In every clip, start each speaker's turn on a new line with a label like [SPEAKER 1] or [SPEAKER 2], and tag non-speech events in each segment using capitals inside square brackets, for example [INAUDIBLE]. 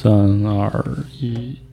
[SPEAKER 1] 三二一。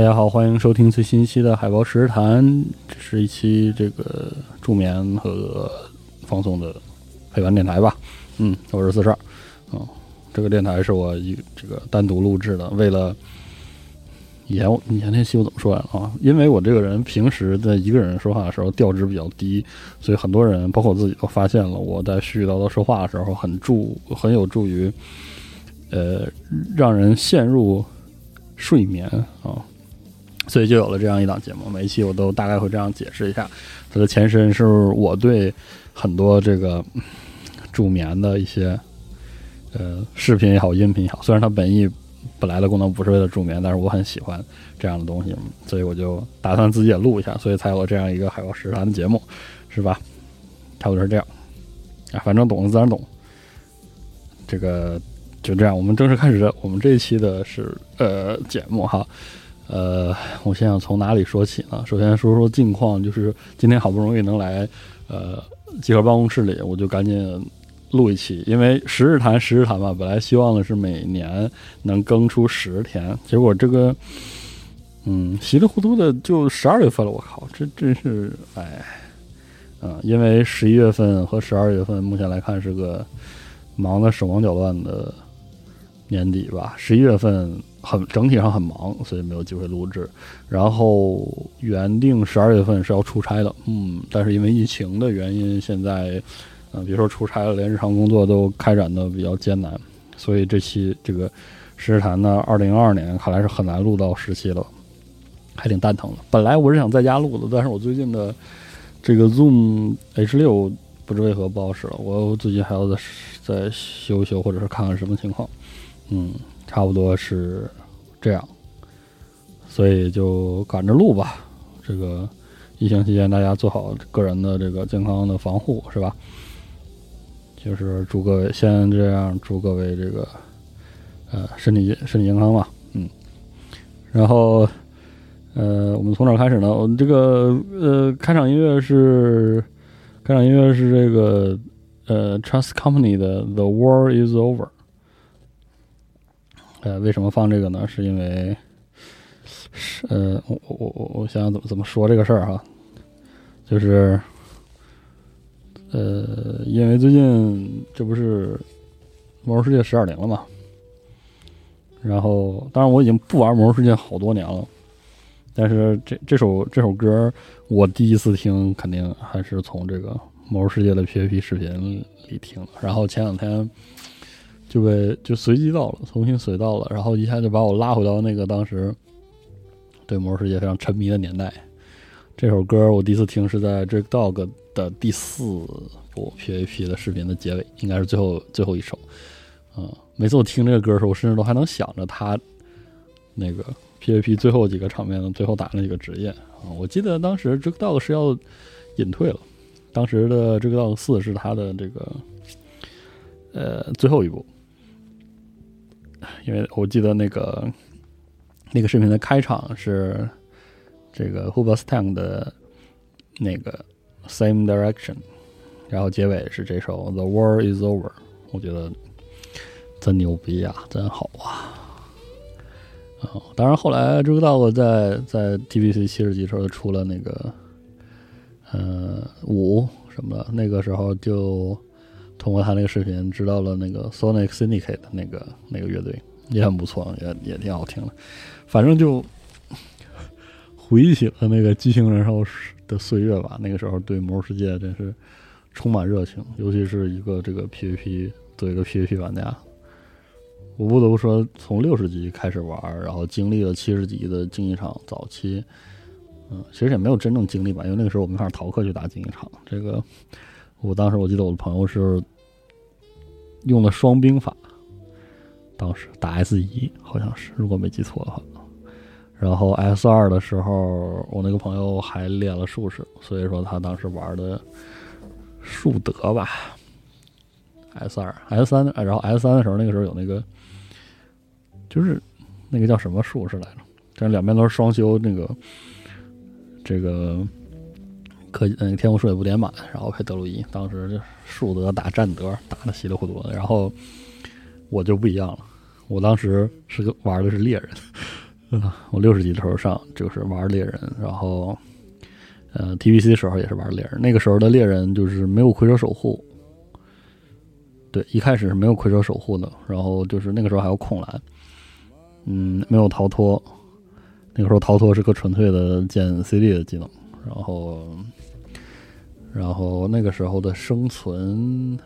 [SPEAKER 1] 大家好，欢迎收听最新一期的海豹实时谈。这是一期这个助眠和放松的陪伴电台吧。嗯，我是四十二。嗯，这个电台是我一这个单独录制的，为了以前以前那期我怎么说呀？啊，因为我这个人平时在一个人说话的时候调值比较低，所以很多人包括我自己都发现了，我在絮絮叨叨说话的时候很助很有助于呃让人陷入睡眠啊。所以就有了这样一档节目，每一期我都大概会这样解释一下。它的前身是我对很多这个助眠的一些呃视频也好，音频也好，虽然它本意本来的功能不是为了助眠，但是我很喜欢这样的东西，所以我就打算自己也录一下，所以才有了这样一个海报实谈的节目，是吧？差不多是这样啊，反正懂的自然懂。这个就这样，我们正式开始我们这一期的是呃节目哈。呃，我现在从哪里说起呢？首先说说近况，就是今天好不容易能来，呃，集合办公室里，我就赶紧录一期，因为十日谈十日谈吧，本来希望的是每年能更出十天，结果这个，嗯，稀里糊涂的就十二月份了，我靠，这真是，哎，嗯，因为十一月份和十二月份目前来看是个忙得手忙脚乱的年底吧，十一月份。很整体上很忙，所以没有机会录制。然后原定十二月份是要出差的，嗯，但是因为疫情的原因，现在，呃，别说出差了，连日常工作都开展的比较艰难。所以这期这个时事谈呢，二零二二年看来是很难录到十期了，还挺蛋疼的。本来我是想在家录的，但是我最近的这个 Zoom H 六不知为何不好使了，我最近还要再再修一修，或者是看看什么情况，嗯。差不多是这样，所以就赶着录吧。这个疫情期间，大家做好个人的这个健康的防护，是吧？就是祝各位先这样，祝各位这个呃身体身体健康吧。嗯，然后呃，我们从哪开始呢？我们这个呃开场音乐是开场音乐是这个呃 Trust Company 的《The War Is Over》。呃，为什么放这个呢？是因为，是呃，我我我我想想怎么怎么说这个事儿哈，就是，呃，因为最近这不是《魔兽世界》十二零了嘛，然后当然我已经不玩《魔兽世界》好多年了，但是这这首这首歌我第一次听，肯定还是从这个《魔兽世界》的 PVP 视频里听，然后前两天。就被就随机到了，重新随到了，然后一下就把我拉回到那个当时对魔兽世界非常沉迷的年代。这首歌我第一次听是在《Drake Dog》的第四部 PVP 的视频的结尾，应该是最后最后一首。嗯，每次我听这个歌的时候，我甚至都还能想着他那个 PVP 最后几个场面的最后打那几个职业啊。我记得当时 Drake Dog 是要隐退了，当时的 Drake Dog 四是他的这个呃最后一部。因为我记得那个那个视频的开场是这个 h u b e r s t a n 的那个 Same Direction，然后结尾是这首 The War Is Over，我觉得真牛逼啊，真好啊！啊，当然后来知道我在在 TBC 七十级时候出了那个呃五什么的，那个时候就。通过他那个视频，知道了那个 Sonic Syndicate 那个那个乐队也很不错，也也挺好听的。反正就回忆起了那个激情燃烧的岁月吧。那个时候对魔兽世界真是充满热情，尤其是一个这个 PVP 作为一个 PVP 玩家，我不得不说，从六十级开始玩，然后经历了七十级的竞技场早期，嗯，其实也没有真正经历吧，因为那个时候我没法逃课去打竞技场。这个，我当时我记得我的朋友是用的双兵法，当时打 S 一好像是，如果没记错的话。然后 S 二的时候，我那个朋友还练了术士，所以说他当时玩的术德吧。S 二、S 三，然后 S 三的时候，那个时候有那个，就是那个叫什么术士来着？但是两边都是双修，那个这个可嗯天赋术也不点满，然后配德鲁伊，当时就术德打战德，打的稀里糊涂的。然后我就不一样了，我当时是个玩的是猎人。我六十级的时候上就是玩猎人，然后，呃，TVC 的时候也是玩猎人。那个时候的猎人就是没有魁者守护，对，一开始是没有魁者守护的。然后就是那个时候还有控蓝，嗯，没有逃脱。那个时候逃脱是个纯粹的建 CD 的技能。然后，然后那个时候的生存，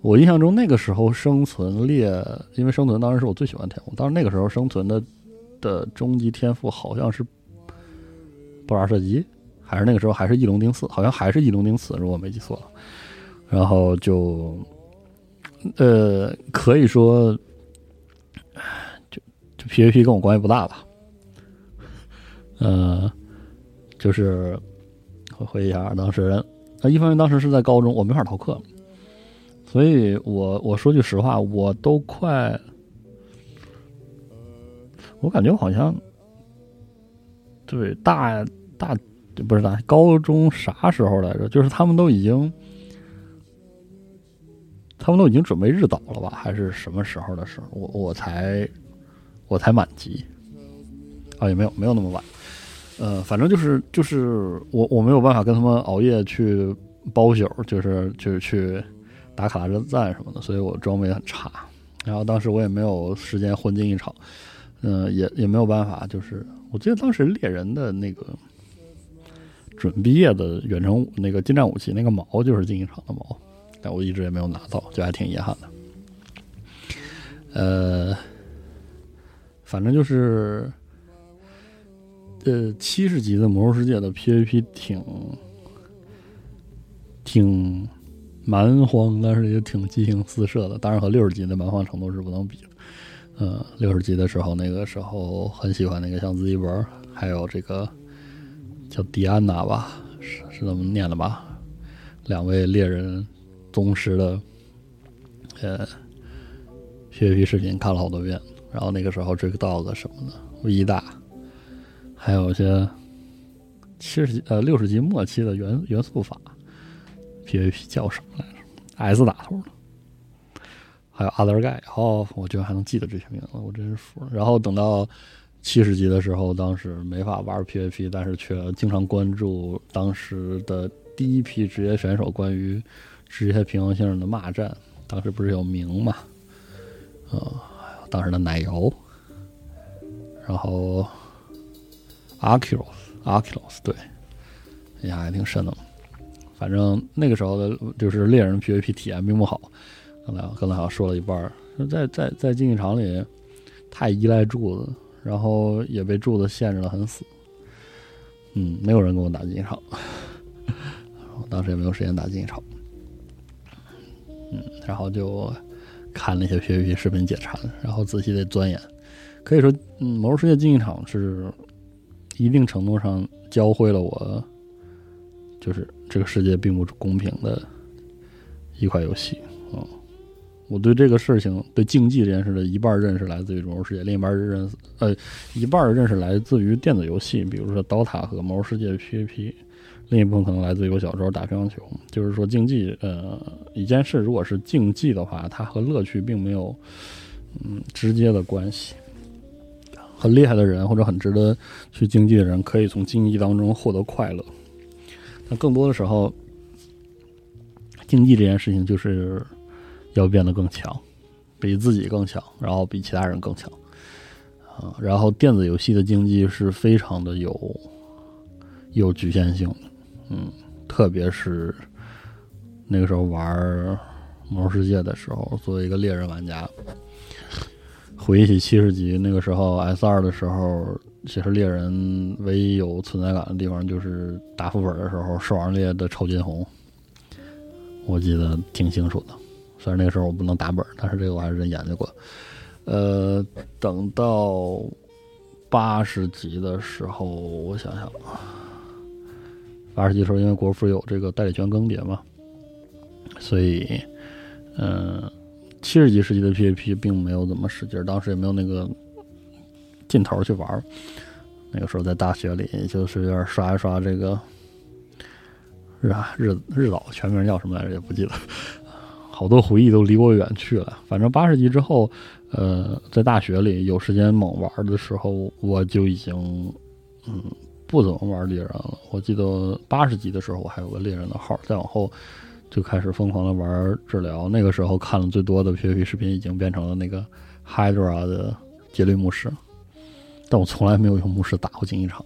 [SPEAKER 1] 我印象中那个时候生存猎，因为生存当然是我最喜欢的天赋。当时那个时候生存的。的终极天赋好像是爆炸射击，还是那个时候还是翼龙丁刺，好像还是翼龙丁刺，如果没记错。然后就，呃，可以说，就就 PVP 跟我关系不大吧。呃，就是回忆一下，当时，啊，一方面当时是在高中，我没法逃课，所以我我说句实话，我都快。我感觉好像，对大大不是大高中啥时候来着？就是他们都已经，他们都已经准备日导了吧？还是什么时候的时候？我我才我才满级啊，也没有没有那么晚。呃，反正就是就是我我没有办法跟他们熬夜去包宿，就是就是去打卡车站什么的，所以我装备很差。然后当时我也没有时间混进一场。嗯，也也没有办法，就是我记得当时猎人的那个准毕业的远程那个近战武器，那个矛就是进一场的矛，但我一直也没有拿到，就还挺遗憾的。呃，反正就是，呃，七十级的魔兽世界的 PVP 挺挺蛮荒，但是也挺激情四射的，当然和六十级的蛮荒程度是不能比的。嗯，六十级的时候，那个时候很喜欢那个像自己本，还有这个叫迪安娜吧，是是这么念的吧？两位猎人宗师的呃 PVP 视频看了好多遍，然后那个时候追个 dog 什么的，V 大，还有一些七十级呃六十级末期的元元素法 PVP 叫什么来着？S 打头的。还有 Other Guy，哦，我居然还能记得这些名字，我真是服了。然后等到七十级的时候，当时没法玩 PVP，但是却经常关注当时的第一批职业选手关于职业平衡性的骂战。当时不是有名嘛？呃，当时的奶油，然后 a q u l o s a q 对，印象还挺深的。反正那个时候的，就是猎人 PVP 体验并不好。刚才刚才好像说了一半儿，在在在竞技场里太依赖柱子，然后也被柱子限制的很死。嗯，没有人跟我打竞技场，我当时也没有时间打竞技场。嗯，然后就看那些 PVP 视频解馋，然后仔细的钻研。可以说，嗯，魔兽世界竞技场是一定程度上教会了我，就是这个世界并不公平的一款游戏。嗯。我对这个事情，对竞技这件事的一半认识来自于《魔兽世界》，另一半认识，呃，一半认识来自于电子游戏，比如说《DOTA》和《魔兽世界》PVP，另一部分可能来自于我小时候打乒乓球。就是说，竞技，呃，一件事如果是竞技的话，它和乐趣并没有，嗯，直接的关系。很厉害的人或者很值得去竞技的人，可以从竞技当中获得快乐。但更多的时候，竞技这件事情就是。要变得更强，比自己更强，然后比其他人更强，啊，然后电子游戏的竞技是非常的有有局限性的，嗯，特别是那个时候玩《魔兽世界》的时候，作为一个猎人玩家，回忆起七十级那个时候 S 二的时候，其实猎人唯一有存在感的地方就是打副本的时候，兽王猎的超金红，我记得挺清楚的。虽然那个时候我不能打本，但是这个我还是真研究过。呃，等到八十级的时候，我想想啊，八十级的时候，因为国服有这个代理权更迭嘛，所以，嗯，七十级时期的 PVP 并没有怎么使劲，当时也没有那个劲头去玩。那个时候在大学里，就是有点刷一刷这个 [LAUGHS] 日日日岛全名叫什么来着，也不记得。[LAUGHS] 好多回忆都离我远去了。反正八十级之后，呃，在大学里有时间猛玩的时候，我就已经嗯不怎么玩猎人了。我记得八十级的时候，我还有个猎人的号。再往后就开始疯狂的玩治疗。那个时候看了最多的 PVP 视频，已经变成了那个 Hydra 的杰律牧师，但我从来没有用牧师打过竞技场。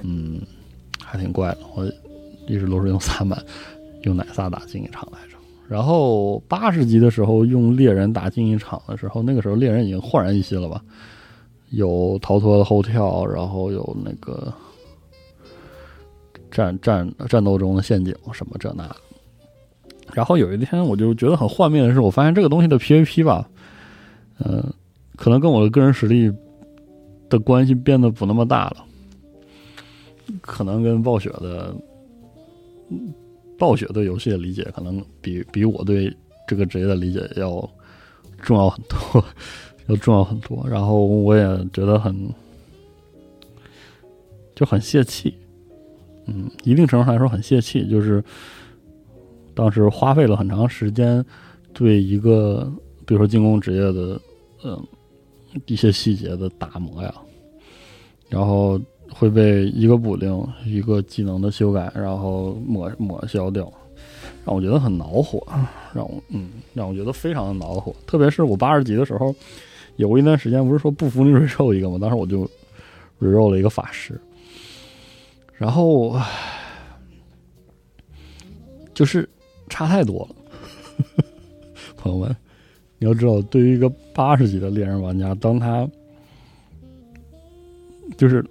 [SPEAKER 1] 嗯，还挺怪的。我一直都是用 [LAUGHS] 萨满、用奶萨打竞技场来着。然后八十级的时候用猎人打竞技场的时候，那个时候猎人已经焕然一新了吧？有逃脱的后跳，然后有那个战战战斗中的陷阱什么这那的。然后有一天我就觉得很幻灭的是，我发现这个东西的 PVP 吧，嗯，可能跟我的个人实力的关系变得不那么大了，可能跟暴雪的。暴雪对游戏的理解可能比比我对这个职业的理解要重要很多，[LAUGHS] 要重要很多。然后我也觉得很就很泄气，嗯，一定程度上来说很泄气。就是当时花费了很长时间对一个比如说进攻职业的嗯一些细节的打磨呀，然后。会被一个补丁、一个技能的修改，然后抹抹消掉，让我觉得很恼火，让我嗯，让我觉得非常的恼火。特别是我八十级的时候，有过一段时间，不是说不服你瑞兽一个吗？当时我就瑞兽了一个法师，然后就是差太多了。[LAUGHS] 朋友们，你要知道，对于一个八十级的猎人玩家，当他就是。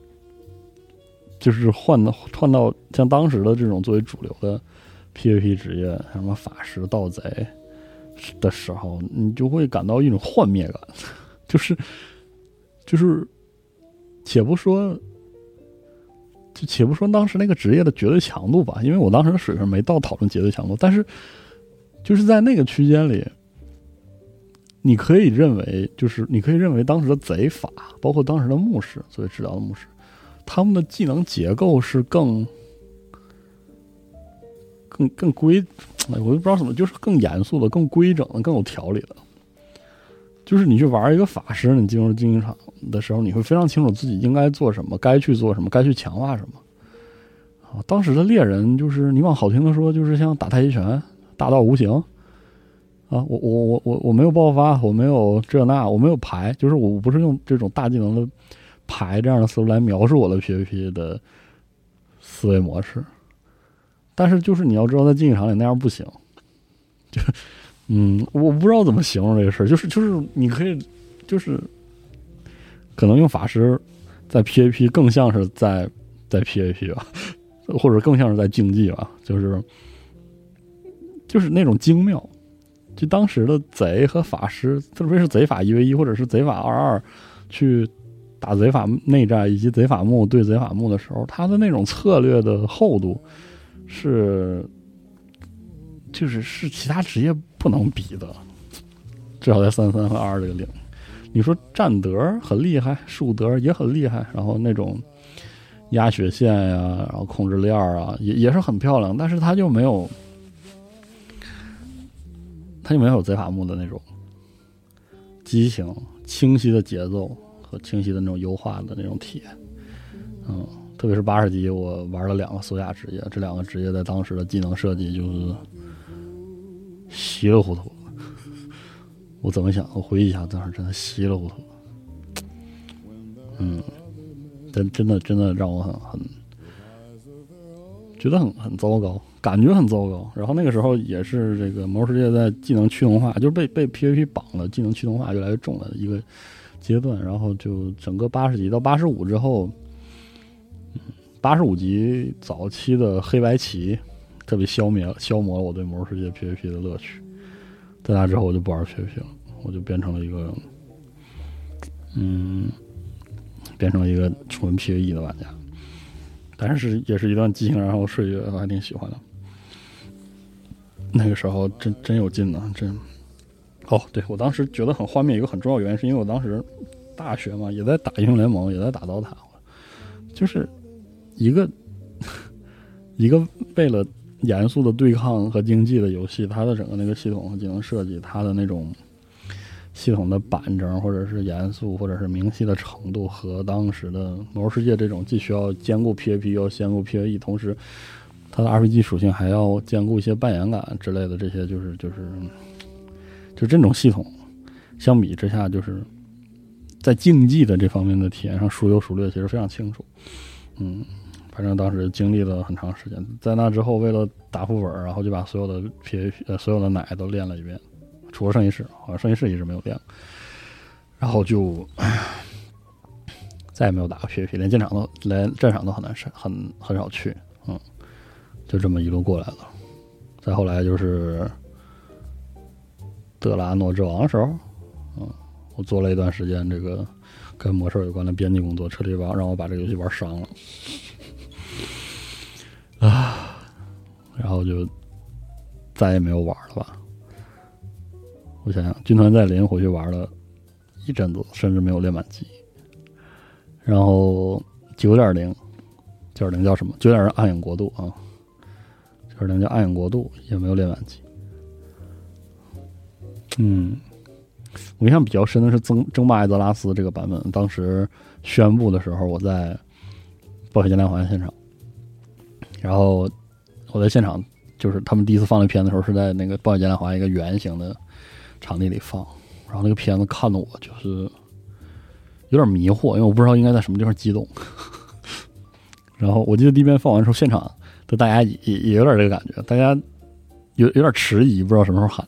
[SPEAKER 1] 就是换到换到像当时的这种作为主流的 PVP 职业，什么法师、盗贼的时候，你就会感到一种幻灭感。[LAUGHS] 就是就是，且不说，就且不说当时那个职业的绝对强度吧，因为我当时的水平没到讨论绝对强度，但是就是在那个区间里，你可以认为，就是你可以认为当时的贼法，包括当时的牧师作为治疗的牧师。他们的技能结构是更、更、更规，我都不知道怎么，就是更严肃的、更规整的、更有条理的。就是你去玩一个法师，你进入竞技场的时候，你会非常清楚自己应该做什么，该去做什么，该去强化什么。啊，当时的猎人就是你往好听的说，就是像打太极拳，大道无形。啊，我我我我我没有爆发，我没有这那，我没有牌，就是我不是用这种大技能的。牌这样的思路来描述我的 PVP 的思维模式，但是就是你要知道，在竞技场里那样不行。就嗯，我不知道怎么形容这个事儿，就是就是你可以就是可能用法师在 PVP 更像是在在 PVP 吧，或者更像是在竞技吧，就是就是那种精妙。就当时的贼和法师，特别是贼法一 v 一或者是贼法二二去。打贼法内战以及贼法木对贼法木的时候，他的那种策略的厚度是，就是是其他职业不能比的，至少在三三和二这个领。你说战德很厉害，术德也很厉害，然后那种压血线呀，然后控制链啊，也也是很漂亮，但是他就没有，他就没有贼法木的那种激情、清晰的节奏和。清晰的那种优化的那种体验，嗯，特别是八十级，我玩了两个苏亚职业，这两个职业在当时的技能设计就是稀里糊涂。我怎么想？我回忆一下，当时真的稀里糊涂。嗯，真真的真的让我很很觉得很很糟糕，感觉很糟糕。然后那个时候也是这个《魔兽世界》在技能驱动化，就是被被 PVP 绑了，技能驱动化越来越重的一个阶段。然后就整个八十级到八十五之后，八十五级早期的黑白棋特别消灭消磨了我对《魔兽世界》PVP 的乐趣。在那之后，我就不玩 PVP 了，我就变成了一个，嗯，变成了一个纯 PVE 的玩家。但是也是一段激情然后岁月，我还挺喜欢的。那个时候真真有劲呢，真。哦，对我当时觉得很画面，一个很重要原因是因为我当时大学嘛，也在打英雄联盟，也在打刀塔，就是一个 [LAUGHS] 一个为了。严肃的对抗和竞技的游戏，它的整个那个系统和技能设计，它的那种系统的板正，或者是严肃，或者是明晰的程度，和当时的《魔兽世界》这种既需要兼顾 PVP 又兼顾 PVE，同时它的 RPG 属性还要兼顾一些扮演感之类的这些，就是就是就这种系统，相比之下，就是在竞技的这方面的体验上孰优孰劣，其实非常清楚，嗯。反正当时经历了很长时间，在那之后，为了打副本，然后就把所有的 PVP 呃所有的奶都练了一遍，除了圣骑士，好像圣骑士一直没有练，然后就再也没有打过 PVP，连战场都连战场都很难上，很很少去，嗯，就这么一路过来了。再后来就是德拉诺之王的时候，嗯，我做了一段时间这个跟魔兽有关的编辑工作，彻底把让我把这个游戏玩伤了。啊，然后就再也没有玩了吧？我想想，军团再临回去玩了一阵子，甚至没有练满级。然后九点零，九点零叫什么？九点零暗影国度啊，九点零叫暗影国度，也没有练满级。嗯，我印象比较深的是争争霸艾泽拉斯这个版本，当时宣布的时候，我在暴雪嘉年华现场。然后我在现场，就是他们第一次放那片子的时候，是在那个暴雪嘉年华一个圆形的场地里放。然后那个片子看的我就是有点迷惑，因为我不知道应该在什么地方激动。[LAUGHS] 然后我记得第一遍放完之后，现场的大家也也有点这个感觉，大家有有点迟疑，不知道什么时候喊。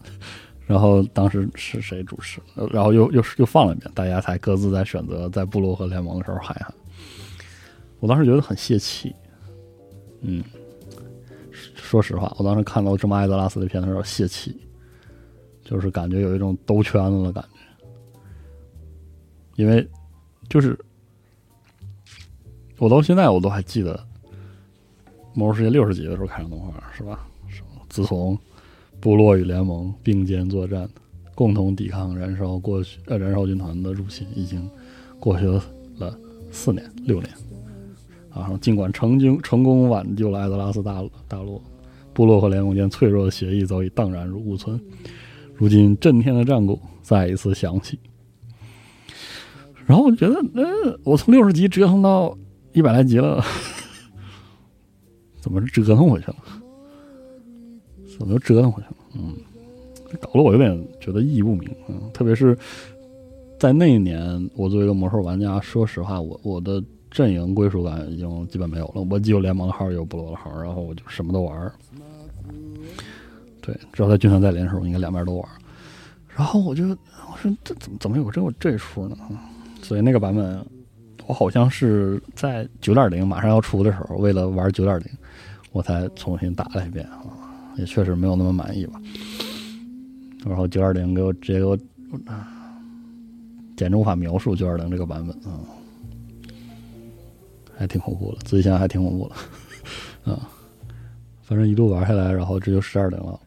[SPEAKER 1] 然后当时是谁主持？然后又又又放了一遍，大家才各自在选择在部落和联盟的时候喊一喊。我当时觉得很泄气。嗯，说实话，我当时看到这么艾泽拉斯的片子时候泄气，就是感觉有一种兜圈子的感觉，因为就是我到现在我都还记得《魔兽世界》六十集的时候开场动画是吧？自从部落与联盟并肩作战，共同抵抗燃烧过去呃燃烧军团的入侵，已经过去了四年六年。啊！尽管成功成功挽救了艾泽拉斯大大陆，部落和联盟间脆弱的协议早已荡然无存。如今震天的战鼓再一次响起。然后我觉得，呃，我从六十级折腾到一百来级了，[LAUGHS] 怎么折腾回去了？怎么又折腾回去了？嗯，搞得我有点觉得意义不明。嗯，特别是在那一年，我作为一个魔兽玩家，说实话，我我的。阵营归属感已经基本没有了。我既有联盟的号，也有部落的号，然后我就什么都玩。对，只要在军团在连的时候，应该两边都玩。然后我就我说这怎么怎么有这这出呢？所以那个版本，我好像是在九点零马上要出的时候，为了玩九点零，我才重新打了一遍啊，也确实没有那么满意吧。然后九点零给我直接给我，简直无法描述九点零这个版本啊。还挺恐怖的，自己想想还挺恐怖的，[LAUGHS] 啊，反正一路玩下来，然后这就十二零了，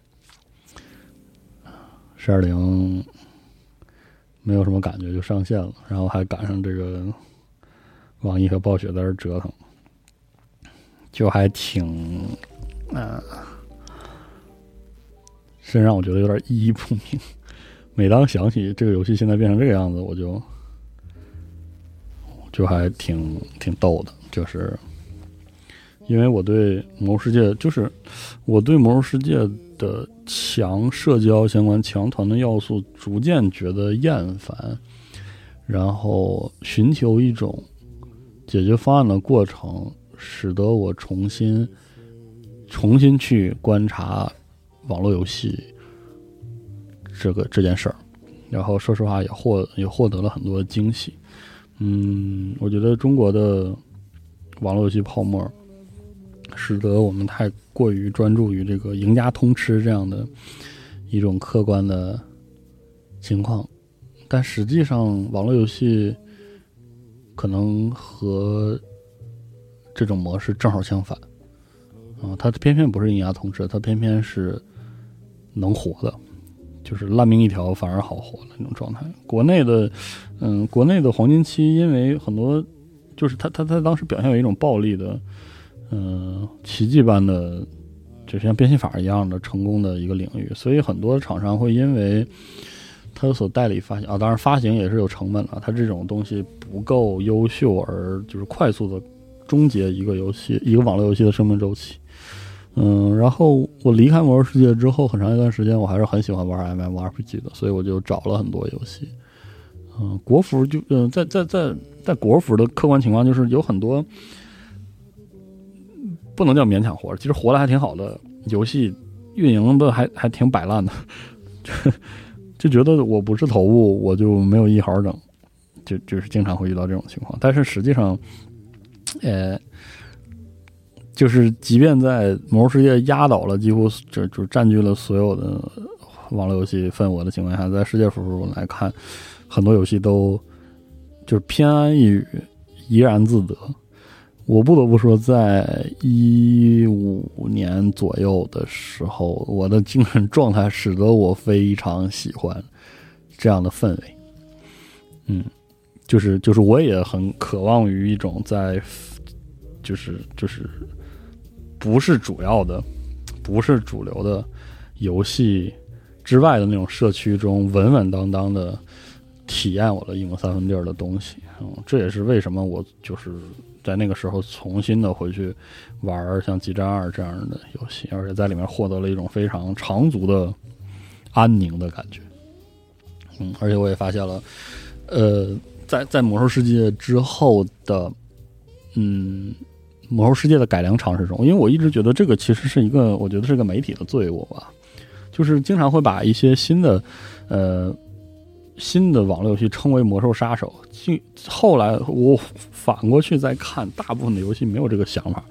[SPEAKER 1] 十二零没有什么感觉就上线了，然后还赶上这个网易和暴雪在这折腾，就还挺，啊，甚至让我觉得有点意义不明。每当想起这个游戏现在变成这个样子，我就就还挺挺逗的。就是因为我对魔兽世界，就是我对魔兽世界的强社交相关、强团队要素逐渐觉得厌烦，然后寻求一种解决方案的过程，使得我重新重新去观察网络游戏这个这件事儿，然后说实话也获也获得了很多惊喜。嗯，我觉得中国的网络游戏泡沫，使得我们太过于专注于这个赢家通吃这样的一种客观的情况，但实际上网络游戏可能和这种模式正好相反。啊，它偏偏不是赢家通吃，它偏偏是能活的，就是烂命一条反而好活的那种状态。国内的，嗯，国内的黄金期，因为很多就是它它它当时表现有一种暴力的，嗯，奇迹般的，就是像变戏法一样的成功的一个领域，所以很多厂商会因为它所代理发行啊，当然发行也是有成本的，它这种东西不够优秀而就是快速的终结一个游戏一个网络游戏的生命周期。嗯，然后我离开魔兽世界之后，很长一段时间我还是很喜欢玩 MMORPG 的，所以我就找了很多游戏。嗯，国服就嗯，在在在在国服的客观情况就是有很多不能叫勉强活，其实活的还挺好的游戏，运营的还还挺摆烂的，就觉得我不是头部，我就没有一毫整，就就是经常会遇到这种情况。但是实际上，呃。就是，即便在《魔兽世界》压倒了几乎就就占据了所有的网络游戏份额的情况下，在世界服来看，很多游戏都就是偏安一隅，怡然自得。我不得不说，在一五年左右的时候，我的精神状态使得我非常喜欢这样的氛围。嗯，就是就是，我也很渴望于一种在，就是就是。不是主要的，不是主流的游戏之外的那种社区中，稳稳当当的体验我的一亩三分地儿的东西。嗯，这也是为什么我就是在那个时候重新的回去玩像《激战二》这样的游戏，而且在里面获得了一种非常长足的安宁的感觉。嗯，而且我也发现了，呃，在在魔兽世界之后的，嗯。魔兽世界的改良尝试中，因为我一直觉得这个其实是一个，我觉得是个媒体的罪恶吧，就是经常会把一些新的，呃，新的网络游戏称为魔兽杀手。后来我反过去再看，大部分的游戏没有这个想法，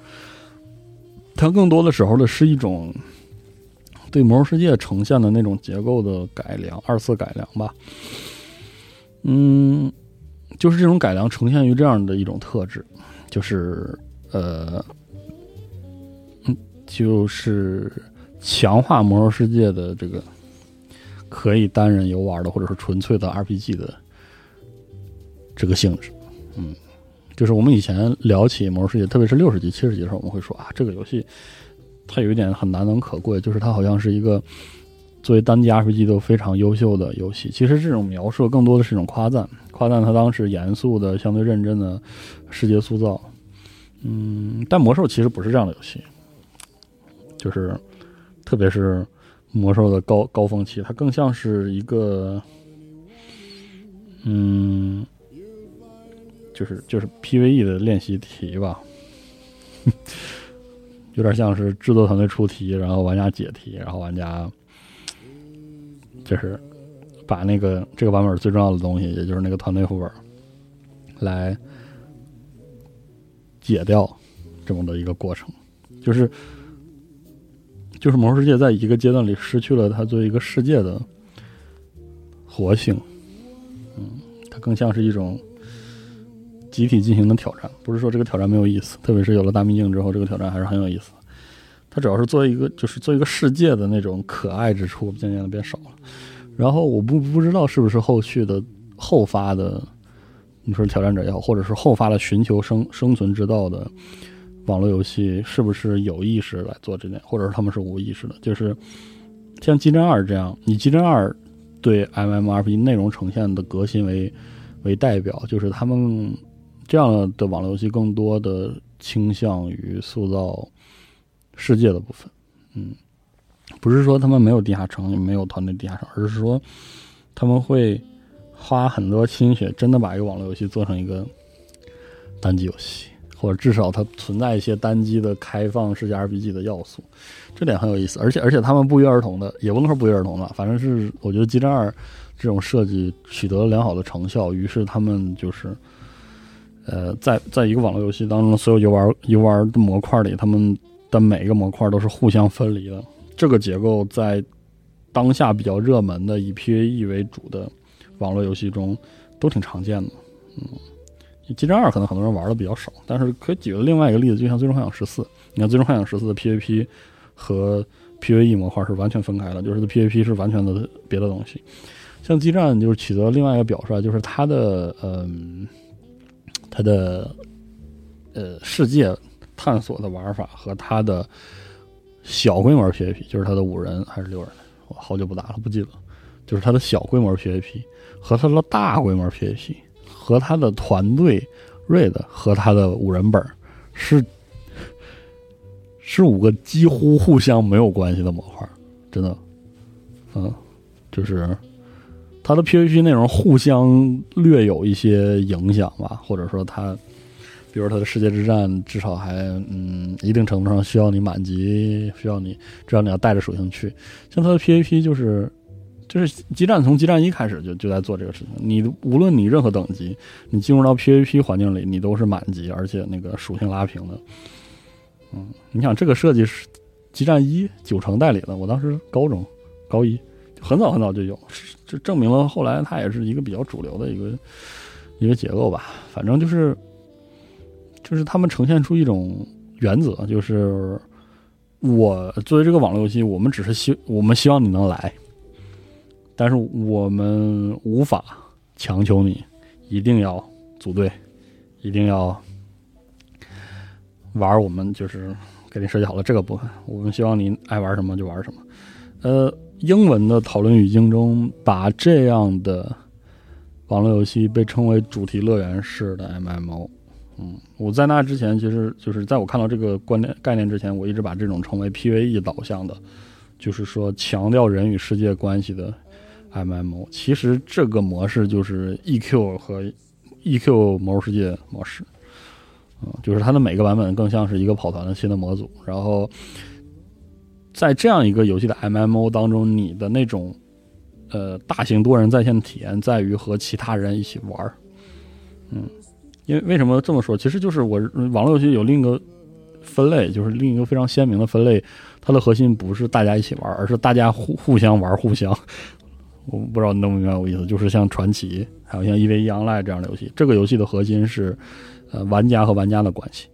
[SPEAKER 1] 它更多的时候的是一种对魔兽世界呈现的那种结构的改良，二次改良吧。嗯，就是这种改良呈现于这样的一种特质，就是。呃，嗯，就是强化魔兽世界的这个可以单人游玩的，或者是纯粹的 RPG 的这个性质。嗯，就是我们以前聊起魔兽世界，特别是六十级、七十级的时候，我们会说啊，这个游戏它有一点很难能可贵，就是它好像是一个作为单机 RPG 都非常优秀的游戏。其实这种描述更多的是一种夸赞，夸赞它当时严肃的、相对认真的世界塑造。嗯，但魔兽其实不是这样的游戏，就是特别是魔兽的高高峰期，它更像是一个，嗯，就是就是 PVE 的练习题吧，[LAUGHS] 有点像是制作团队出题，然后玩家解题，然后玩家就是把那个这个版本最重要的东西，也就是那个团队副本来。解掉这么的一个过程，就是就是魔兽世界在一个阶段里失去了它作为一个世界的活性，嗯，它更像是一种集体进行的挑战。不是说这个挑战没有意思，特别是有了大秘境之后，这个挑战还是很有意思。它主要是作为一个就是做一个世界的那种可爱之处渐渐的变少了。然后我不不知道是不是后续的后发的。你说挑战者也好，或者是后发的寻求生生存之道的网络游戏，是不是有意识来做这点，或者是他们是无意识的？就是像《激战二》这样，以《激战二》对 MMRP 内容呈现的革新为为代表，就是他们这样的网络游戏更多的倾向于塑造世界的部分。嗯，不是说他们没有地下城，也没有团队地下城，而是说他们会。花很多心血，真的把一个网络游戏做成一个单机游戏，或者至少它存在一些单机的开放世界 RPG 的要素，这点很有意思。而且而且他们不约而同的，也不能说不约而同吧，反正是我觉得《激战二》这种设计取得了良好的成效，于是他们就是呃，在在一个网络游戏当中，所有游玩游玩的模块里，他们的每一个模块都是互相分离的。这个结构在当下比较热门的以 PVE 为主的网络游戏中都挺常见的。嗯，《激战二》可能很多人玩的比较少，但是可以举个另外一个例子，就像《最终幻想十四》，你看《最终幻想十四》的 PVP 和 PVE 模块是完全分开的，就是 PVP 是完全的别的东西。像《激战》就是取得另外一个表率，就是它的嗯，它的呃世界探索的玩法和它的。小规模 PVP 就是它的五人还是六人？我好久不打了，不记得。就是它的小规模 PVP 和它的大规模 PVP 和他的团队 raid 和他的五人本是是五个几乎互相没有关系的模块，真的。嗯，就是它的 PVP 内容互相略有一些影响吧，或者说它。比如它的世界之战，至少还嗯，一定程度上需要你满级，需要你，至少你要带着属性去。像它的 PVP 就是，就是激战从激战一开始就就在做这个事情。你无论你任何等级，你进入到 PVP 环境里，你都是满级，而且那个属性拉平的。嗯，你想这个设计是激战一九成代理的，我当时高中高一，很早很早就有，这证明了后来它也是一个比较主流的一个一个结构吧。反正就是。就是他们呈现出一种原则，就是我作为这个网络游戏，我们只是希我们希望你能来，但是我们无法强求你一定要组队，一定要玩我们就是给你设计好了这个部分，我们希望你爱玩什么就玩什么。呃，英文的讨论语境中，把这样的网络游戏被称为主题乐园式的 MMO。嗯，我在那之前，其实就是在我看到这个观念概念之前，我一直把这种称为 PVE 导向的，就是说强调人与世界关系的 MMO。其实这个模式就是 EQ 和 EQ 魔兽世界模式，嗯，就是它的每个版本更像是一个跑团的新的模组。然后在这样一个游戏的 MMO 当中，你的那种呃大型多人在线体验在于和其他人一起玩儿嗯。因为为什么这么说？其实就是我网络游戏有另一个分类，就是另一个非常鲜明的分类。它的核心不是大家一起玩，而是大家互互相玩，互相。我不知道你能不能明白我意思，就是像传奇，还有像一 v 一 online 这样的游戏。这个游戏的核心是，呃，玩家和玩家的关系。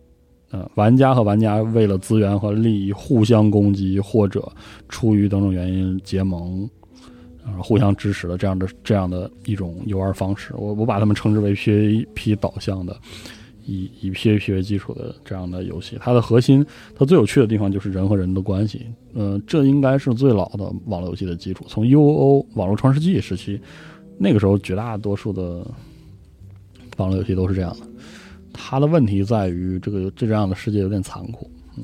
[SPEAKER 1] 呃，玩家和玩家为了资源和利益互相攻击，或者出于等种原因结盟。啊，互相支持的这样的这样的一种游玩方式，我我把他们称之为 PVP 导向的，以以 PVP 为基础的这样的游戏。它的核心，它最有趣的地方就是人和人的关系。嗯，这应该是最老的网络游戏的基础。从 U O 网络创世纪时期，那个时候绝大多数的网络游戏都是这样的。它的问题在于这个这这样的世界有点残酷。嗯，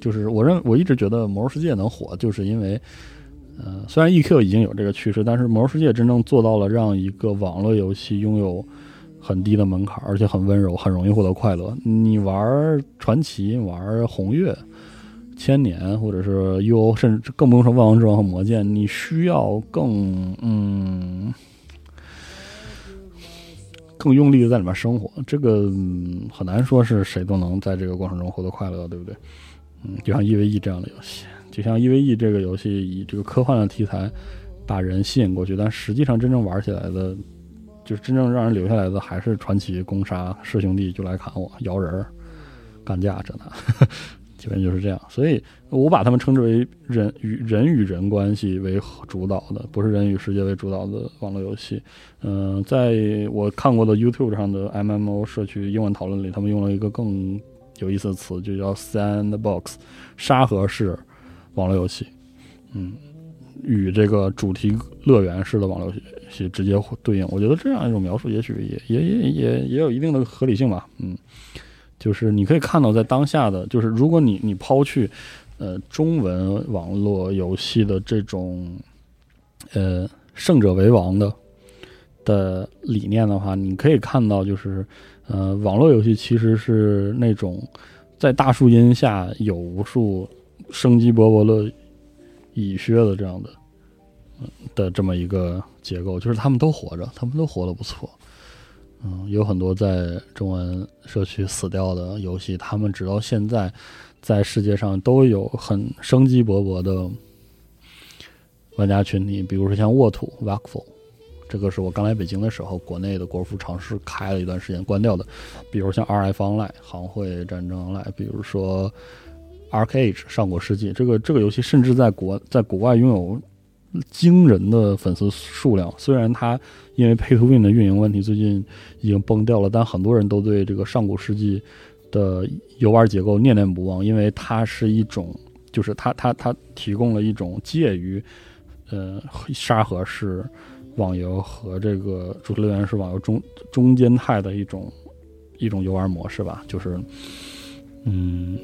[SPEAKER 1] 就是我认我一直觉得魔兽世界能火，就是因为。嗯，虽然 EQ 已经有这个趋势，但是《魔兽世界》真正做到了让一个网络游戏拥有很低的门槛，而且很温柔，很容易获得快乐。你玩传奇、玩红月、千年，或者是 UO，甚至更不用说万王之王和魔剑，你需要更嗯更用力的在里面生活。这个很难说是谁都能在这个过程中获得快乐，对不对？嗯，就像 EVE 这样的游戏。就像 EVE 这个游戏以这个科幻的题材把人吸引过去，但实际上真正玩起来的，就是真正让人留下来的还是传奇攻杀师兄弟就来砍我摇人干架这那，[LAUGHS] 基本就是这样。所以我把他们称之为人与人与人关系为主导的，不是人与世界为主导的网络游戏。嗯，在我看过的 YouTube 上的 MMO 社区英文讨论里，他们用了一个更有意思的词，就叫 Sandbox 沙盒式。网络游戏，嗯，与这个主题乐园式的网络游戏游戏直接对应，我觉得这样一种描述也许也也也也也有一定的合理性吧，嗯，就是你可以看到，在当下的，就是如果你你抛去呃中文网络游戏的这种呃胜者为王的的理念的话，你可以看到，就是呃，网络游戏其实是那种在大树荫下有无数生机勃勃的蚁穴的这样的的这么一个结构，就是他们都活着，他们都活得不错。嗯，有很多在中文社区死掉的游戏，他们直到现在在世界上都有很生机勃勃的玩家群体。比如说像沃土 （Vakful），这个是我刚来北京的时候，国内的国服尝试开了一段时间关掉的。比如像 RF Online 行会战争 Online，比如说 Arcage 上古世纪，这个这个游戏甚至在国在国外拥有。惊人的粉丝数量，虽然它因为 Pay to Win 的运营问题最近已经崩掉了，但很多人都对这个上古世纪的游玩结构念念不忘，因为它是一种，就是它它它提供了一种介于呃沙盒式网游和这个主题乐园式网游中中间态的一种一种游玩模式吧，就是嗯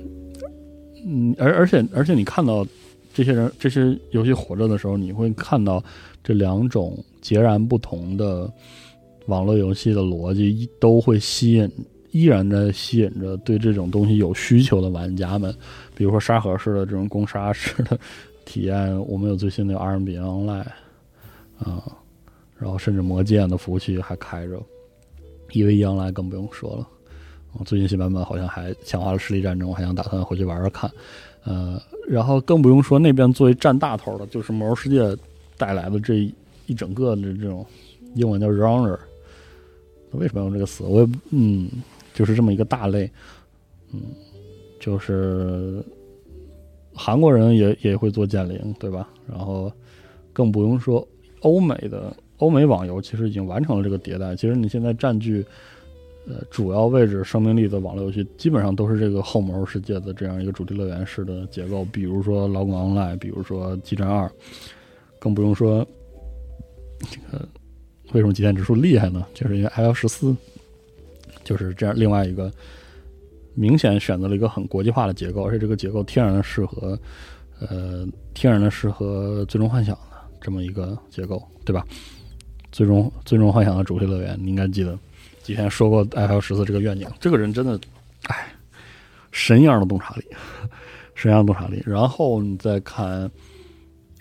[SPEAKER 1] 嗯，而而且而且你看到。这些人这些游戏活着的时候，你会看到这两种截然不同的网络游戏的逻辑，都会吸引，依然在吸引着对这种东西有需求的玩家们。比如说沙盒式的这种攻杀式的体验，我们有最新的 RMB Online 啊，然后甚至魔剑的服务器还开着，EVE Online 更不用说了。最近新版本好像还强化了势力战争，我还想打算回去玩玩看。呃，然后更不用说那边作为占大头的，就是魔兽世界带来的这一整个的这种英文叫 runner，为什么要用这个词？我也嗯，就是这么一个大类，嗯，就是韩国人也也会做剑灵，对吧？然后更不用说欧美的欧美网游，其实已经完成了这个迭代。其实你现在占据。呃，主要位置生命力的网络游戏基本上都是这个后魔兽世界的这样一个主题乐园式的结构，比如说《老滚 online》，比如说《激战二》，更不用说这个为什么极限指数厉害呢？就是因为 L 十四就是这样另外一个明显选择了一个很国际化的结构，而且这个结构天然的适合呃天然的适合最终幻想的这么一个结构，对吧？最终最终幻想的主题乐园，你应该记得。之前说过 F 十四这个愿景，这个人真的，哎，神一样的洞察力，[LAUGHS] 神一样的洞察力。然后你再看，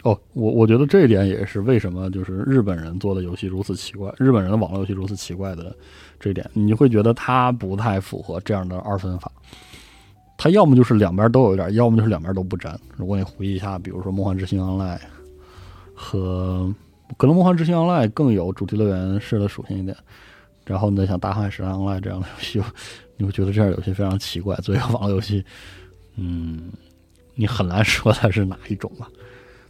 [SPEAKER 1] 哦，我我觉得这一点也是为什么就是日本人做的游戏如此奇怪，日本人的网络游戏如此奇怪的这一点，你会觉得他不太符合这样的二分法。他要么就是两边都有点，要么就是两边都不沾。如果你回忆一下，比如说《梦幻之星 Online》和可能《梦幻之星 Online》更有主题乐园式的属性一点。然后你再想《大汉时代 Online》这样的游戏，[LAUGHS] 你会觉得这样游戏非常奇怪。作为一个网络游戏，[LAUGHS] 嗯，你很难说它是哪一种吧。《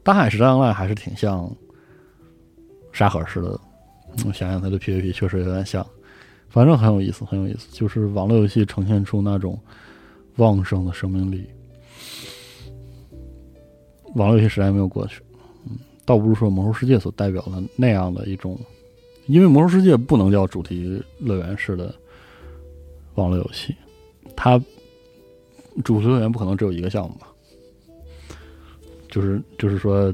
[SPEAKER 1] 大汉时代 Online》还是挺像沙盒式的，我想想，它的 PVP 确实有点像，反正很有意思，很有意思。就是网络游戏呈现出那种旺盛的生命力。网络游戏时代没有过去，嗯，倒不如说《魔兽世界》所代表的那样的一种。因为魔兽世界不能叫主题乐园式的网络游戏，它主题乐园不可能只有一个项目吧？就是就是说，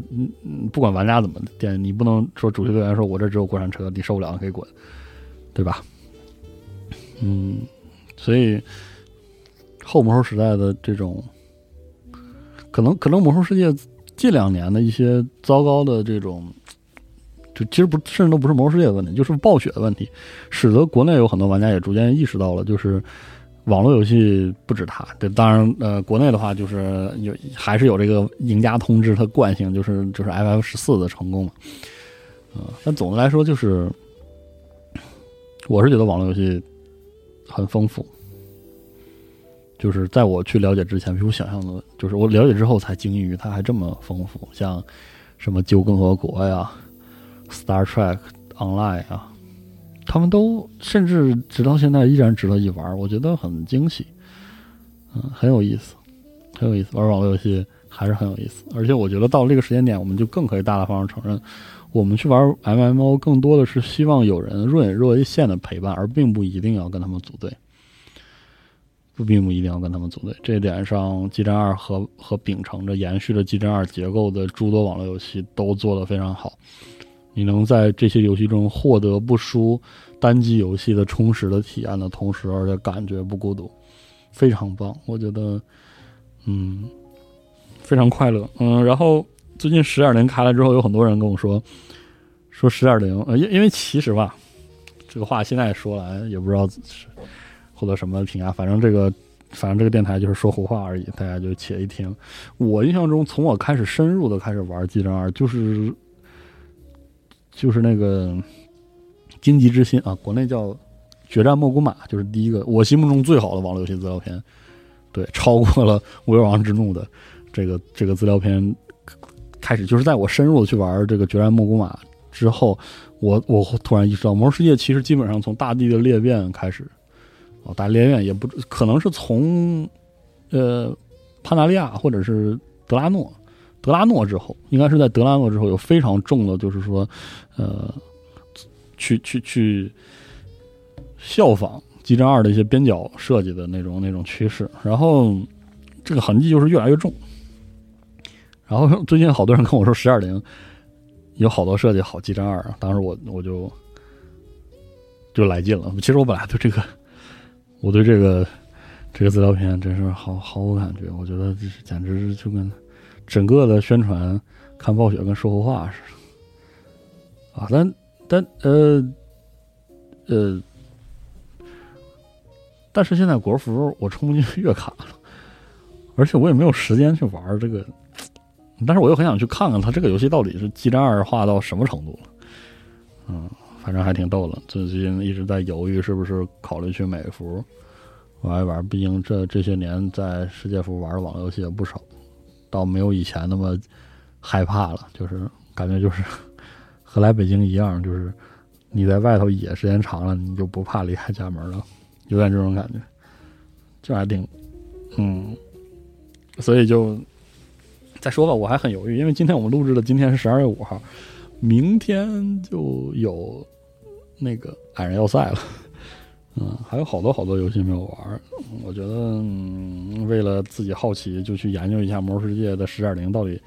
[SPEAKER 1] 不管玩家怎么点，你不能说主题乐园说我这只有过山车，你受不了可以滚，对吧？嗯，所以后魔兽时代的这种，可能可能魔兽世界近两年的一些糟糕的这种。就其实不，甚至都不是魔兽世界的问题，就是暴雪的问题，使得国内有很多玩家也逐渐意识到了，就是网络游戏不止它。这当然，呃，国内的话就是有还是有这个赢家通知它惯性，就是就是 FF 十四的成功嘛。嗯，但总的来说，就是我是觉得网络游戏很丰富，就是在我去了解之前，比我想象的，就是我了解之后才惊异于它还这么丰富，像什么《旧共和国》呀。Star Trek Online 啊，他们都甚至直到现在依然值得一玩，我觉得很惊喜，嗯，很有意思，很有意思。玩网络游戏还是很有意思，而且我觉得到了这个时间点，我们就更可以大大方方承认，我们去玩 MMO 更多的是希望有人若隐若现的陪伴，而并不一定要跟他们组队，不并不一定要跟他们组队。这一点上，《激战二》和和秉承着延续着《激战二》结构的诸多网络游戏都做得非常好。你能在这些游戏中获得不输单机游戏的充实的体验的同时，而且感觉不孤独，非常棒。我觉得，嗯，非常快乐。嗯，然后最近十点零开了之后，有很多人跟我说，说十点零，呃，因因为其实吧，这个话现在说来也不知道是获得什么评价，反正这个。反正这个电台就是说胡话而已，大家就且一听。我印象中，从我开始深入的开始玩《激战二》，就是就是那个《荆棘之心》啊，国内叫《决战莫古马》，就是第一个我心目中最好的网络游戏资料片，对，超过了《无月王之怒》的这个这个资料片。开始就是在我深入的去玩这个《决战莫古马》之后，我我突然意识到，《魔兽世界》其实基本上从大地的裂变开始。哦，大裂变也不可能是从，呃，潘达利亚或者是德拉诺，德拉诺之后，应该是在德拉诺之后有非常重的，就是说，呃，去去去效仿《激战二》的一些边角设计的那种那种趋势，然后这个痕迹就是越来越重。然后最近好多人跟我说，十二零有好多设计好《激战二》，当时我我就就来劲了。其实我本来对这个。我对这个这个资料片真是毫毫无感觉，我觉得这简直就跟整个的宣传看暴雪跟说胡话似的啊！但但呃呃，但是现在国服我充不进月卡了，而且我也没有时间去玩这个，但是我又很想去看看它这个游戏到底是激战二化到什么程度了，嗯。反正还挺逗的，最近一直在犹豫是不是考虑去美服玩一玩。毕竟这这些年在世界服玩的网络游戏也不少，倒没有以前那么害怕了。就是感觉就是 [LAUGHS] 和来北京一样，就是你在外头野时间长了，你就不怕离开家门了，有点这种感觉。就还挺，嗯，所以就再说吧。我还很犹豫，因为今天我们录制的今天是十二月五号。明天就有那个矮人要塞了，嗯，还有好多好多游戏没有玩。我觉得嗯为了自己好奇，就去研究一下《魔兽世界》的十点零到底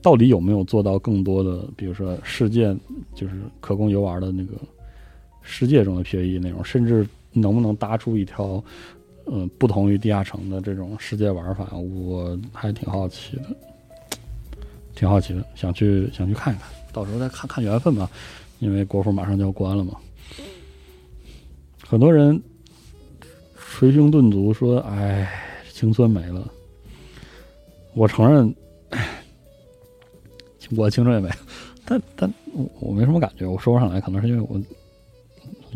[SPEAKER 1] 到底有没有做到更多的，比如说世界就是可供游玩的那个世界中的 PVE 内容，甚至能不能搭出一条嗯不同于地下城的这种世界玩法，我还挺好奇的，挺好奇的，想去想去看一看。到时候再看看缘分吧，因为国服马上就要关了嘛。很多人捶胸顿足说：“哎，青春没了。”我承认，我青春也没，但但我没什么感觉。我说不上来，可能是因为我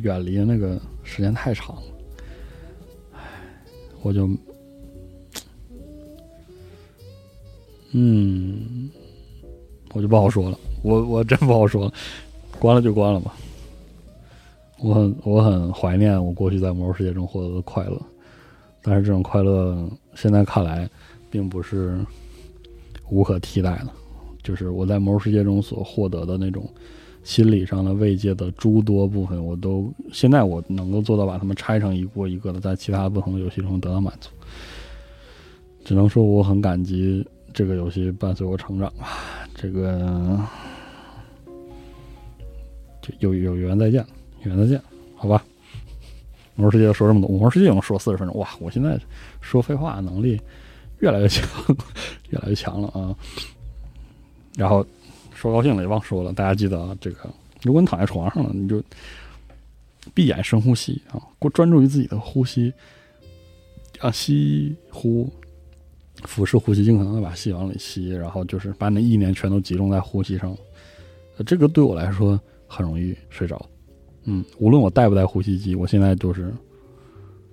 [SPEAKER 1] 远离那个时间太长了。唉，我就，嗯，我就不好说了。我我真不好说了，关了就关了吧。我很我很怀念我过去在魔兽世界中获得的快乐，但是这种快乐现在看来并不是无可替代的。就是我在魔兽世界中所获得的那种心理上的慰藉的诸多部分，我都现在我能够做到把它们拆成一个一个的，在其他不同的游戏中得到满足。只能说我很感激这个游戏伴随我成长吧。这个就。有有缘再见，有缘再见，好吧。魔兽世界说这么多，魔兽世界能说四十分钟，哇！我现在说废话能力越来越强，[LAUGHS] 越来越强了啊。然后说高兴了也忘说了，大家记得啊，这个如果你躺在床上了，你就闭眼深呼吸啊，过专注于自己的呼吸啊，吸呼，腹式呼吸，尽可能的把气往里吸，然后就是把你的意念全都集中在呼吸上。这个对我来说。很容易睡着，嗯，无论我带不带呼吸机，我现在就是，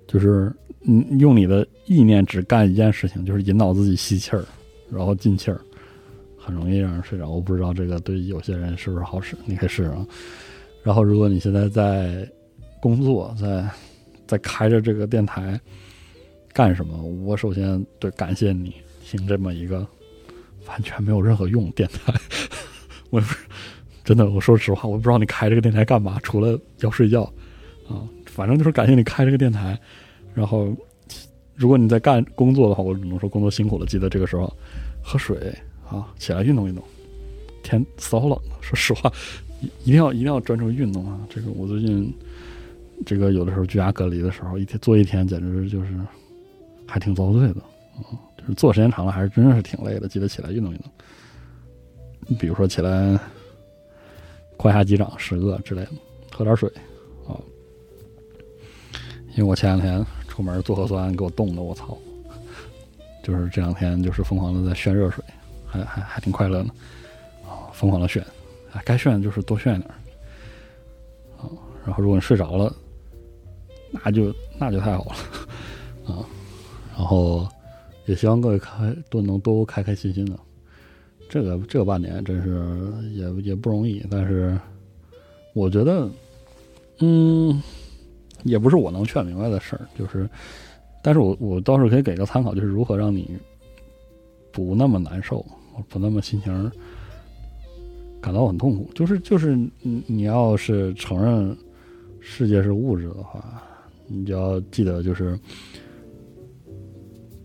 [SPEAKER 1] 就是嗯，用你的意念只干一件事情，就是引导自己吸气儿，然后进气儿，很容易让人睡着。我不知道这个对有些人是不是好使，你可以试试啊。然后，如果你现在在工作，在在开着这个电台干什么，我首先对感谢你听这么一个完全没有任何用电台，[LAUGHS] 我不是。真的，我说实话，我不知道你开这个电台干嘛，除了要睡觉，啊，反正就是感谢你开这个电台。然后，如果你在干工作的话，我只能说工作辛苦了，记得这个时候喝水啊，起来运动运动，天骚冷。说实话，一一定要一定要专注运动啊！这个我最近这个有的时候居家隔离的时候，一天做一天，简直就是还挺遭罪的。嗯，就是做时间长了，还是真的是挺累的。记得起来运动运动。比如说起来胯下击掌十个之类的，喝点水啊。因为我前两天出门做核酸，给我冻的，我操！就是这两天就是疯狂的在炫热水，还还还挺快乐的啊，疯狂的炫，哎，该炫就是多炫点啊。然后如果你睡着了，那就那就太好了啊。然后也希望各位开都能都开开心心的。这个这半年真是也也不容易，但是我觉得，嗯，也不是我能劝明白的事儿。就是，但是我我倒是可以给个参考，就是如何让你不那么难受，不那么心情感到很痛苦。就是就是你你要是承认世界是物质的话，你就要记得就是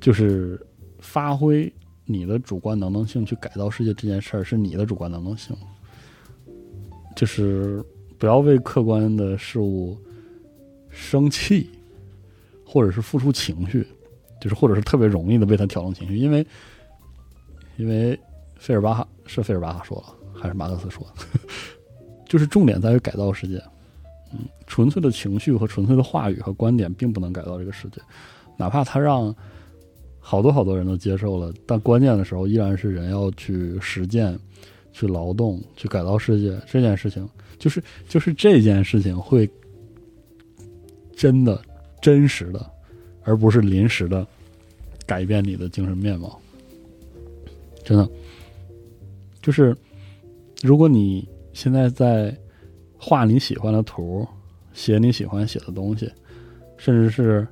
[SPEAKER 1] 就是发挥。你的主观能动性去改造世界这件事儿是你的主观能动性，就是不要为客观的事物生气，或者是付出情绪，就是或者是特别容易的为他挑动情绪，因为因为费尔巴哈是费尔巴哈说了，还是马克思说，就是重点在于改造世界，嗯，纯粹的情绪和纯粹的话语和观点并不能改造这个世界，哪怕他让。好多好多人都接受了，但关键的时候依然是人要去实践、去劳动、去改造世界。这件事情就是就是这件事情会真的真实的，而不是临时的改变你的精神面貌。真的，就是如果你现在在画你喜欢的图，写你喜欢写的东西，甚至是。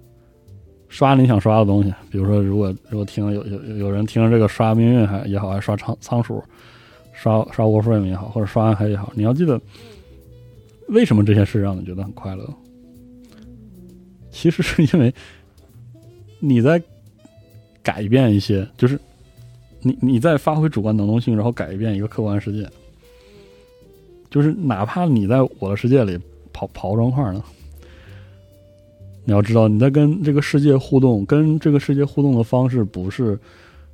[SPEAKER 1] 刷你想刷的东西，比如说，如果如果听有有有人听这个刷命运还也好，还刷仓仓鼠，刷刷 Warframe 也好，或者刷暗黑也好，你要记得，为什么这些事让你觉得很快乐？其实是因为你在改变一些，就是你你在发挥主观能动性，然后改变一个客观世界，就是哪怕你在我的世界里跑跑砖块呢。你要知道，你在跟这个世界互动，跟这个世界互动的方式不是